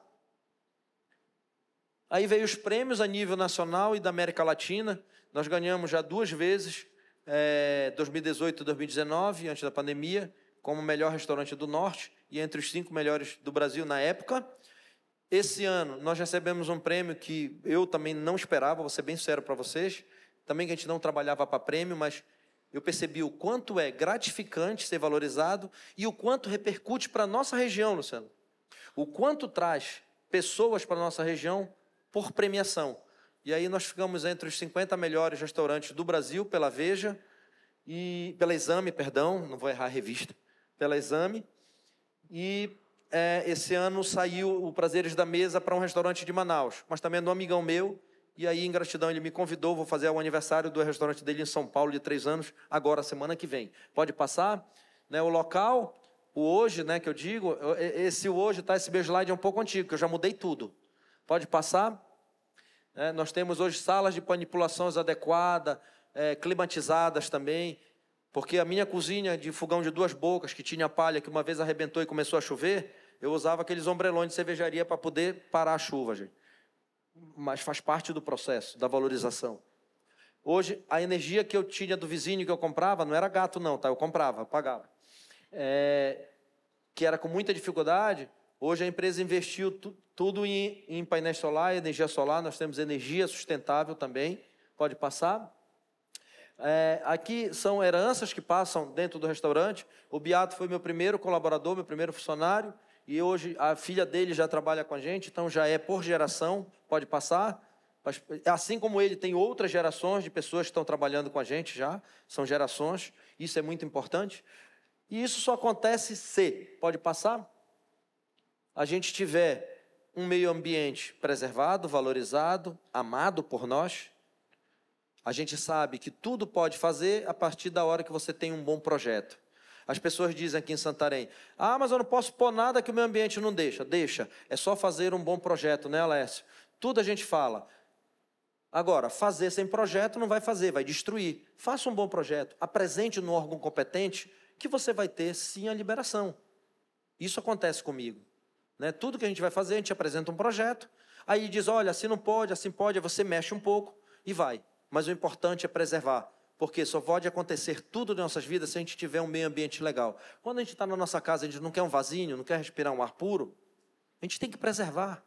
Aí veio os prêmios a nível nacional e da América Latina. Nós ganhamos já duas vezes, é, 2018 e 2019, antes da pandemia como melhor restaurante do Norte e entre os cinco melhores do Brasil na época. Esse ano nós recebemos um prêmio que eu também não esperava, vou ser bem sério para vocês. Também que a gente não trabalhava para prêmio, mas eu percebi o quanto é gratificante ser valorizado e o quanto repercute para a nossa região, Luciano. O quanto traz pessoas para a nossa região por premiação. E aí nós ficamos entre os 50 melhores restaurantes do Brasil pela Veja e pela Exame, perdão, não vou errar a revista pela Exame. E é, esse ano saiu o Prazeres da Mesa para um restaurante de Manaus, mas também é do amigão meu. E aí, em gratidão, ele me convidou. Vou fazer o aniversário do restaurante dele em São Paulo de três anos, agora, semana que vem. Pode passar? Né, o local, o hoje, né, que eu digo, esse hoje, tá, esse meu slide é um pouco antigo, que eu já mudei tudo. Pode passar? É, nós temos hoje salas de manipulações adequadas, é, climatizadas também. Porque a minha cozinha de fogão de duas bocas, que tinha palha, que uma vez arrebentou e começou a chover, eu usava aqueles ombrelões de cervejaria para poder parar a chuva, gente. Mas faz parte do processo, da valorização. Hoje, a energia que eu tinha do vizinho que eu comprava, não era gato não, tá? Eu comprava, pagava. É, que era com muita dificuldade, hoje a empresa investiu tu, tudo em, em painéis solar, energia solar, nós temos energia sustentável também, pode passar. É, aqui são heranças que passam dentro do restaurante. O Beato foi meu primeiro colaborador, meu primeiro funcionário, e hoje a filha dele já trabalha com a gente, então já é por geração, pode passar. Assim como ele, tem outras gerações de pessoas que estão trabalhando com a gente já, são gerações, isso é muito importante. E isso só acontece se, pode passar, a gente tiver um meio ambiente preservado, valorizado, amado por nós, a gente sabe que tudo pode fazer a partir da hora que você tem um bom projeto. As pessoas dizem aqui em Santarém: ah, mas eu não posso pôr nada que o meio ambiente não deixa. Deixa. É só fazer um bom projeto, né, Alessio? Tudo a gente fala. Agora, fazer sem projeto não vai fazer, vai destruir. Faça um bom projeto, apresente no órgão competente que você vai ter sim a liberação. Isso acontece comigo. Né? Tudo que a gente vai fazer, a gente apresenta um projeto, aí diz: olha, assim não pode, assim pode, aí você mexe um pouco e vai mas o importante é preservar, porque só pode acontecer tudo nas nossas vidas se a gente tiver um meio ambiente legal. Quando a gente está na nossa casa, a gente não quer um vasinho, não quer respirar um ar puro, a gente tem que preservar.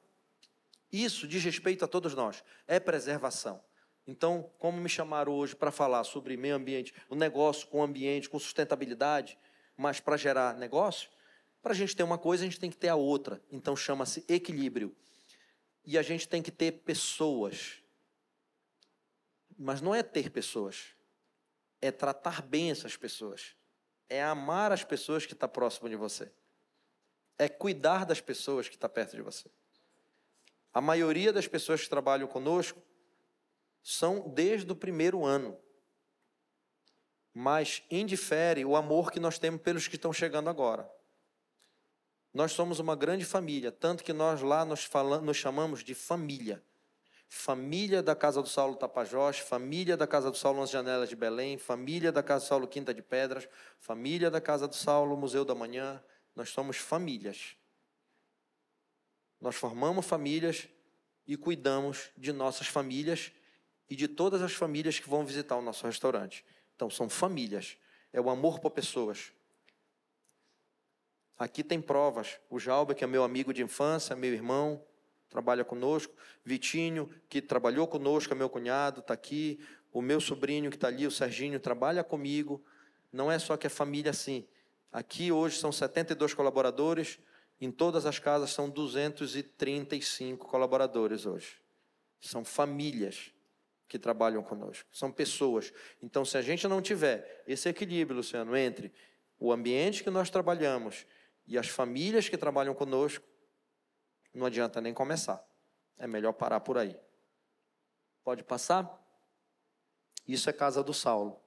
Isso diz respeito a todos nós, é preservação. Então, como me chamaram hoje para falar sobre meio ambiente, o negócio com o ambiente, com sustentabilidade, mas para gerar negócio, para a gente ter uma coisa, a gente tem que ter a outra. Então, chama-se equilíbrio. E a gente tem que ter pessoas mas não é ter pessoas, é tratar bem essas pessoas, é amar as pessoas que estão tá próximo de você, é cuidar das pessoas que estão tá perto de você. A maioria das pessoas que trabalham conosco são desde o primeiro ano, mas indifere o amor que nós temos pelos que estão chegando agora. Nós somos uma grande família, tanto que nós lá nos, falamos, nos chamamos de família família da Casa do Saulo Tapajós, família da Casa do Saulo Nas Janelas de Belém, família da Casa do Saulo Quinta de Pedras, família da Casa do Saulo Museu da Manhã, Nós somos famílias. Nós formamos famílias e cuidamos de nossas famílias e de todas as famílias que vão visitar o nosso restaurante. Então, são famílias. É o amor por pessoas. Aqui tem provas. O Jalba, que é meu amigo de infância, meu irmão, trabalha conosco. Vitinho, que trabalhou conosco, é meu cunhado, está aqui. O meu sobrinho que está ali, o Serginho, trabalha comigo. Não é só que é família assim. Aqui hoje são 72 colaboradores, em todas as casas são 235 colaboradores hoje. São famílias que trabalham conosco, são pessoas. Então, se a gente não tiver esse equilíbrio, Luciano, entre o ambiente que nós trabalhamos e as famílias que trabalham conosco, não adianta nem começar. É melhor parar por aí. Pode passar? Isso é casa do Saulo.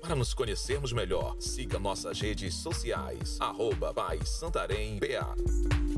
Para nos conhecermos melhor, siga nossas redes sociais, arroba Santarém BA.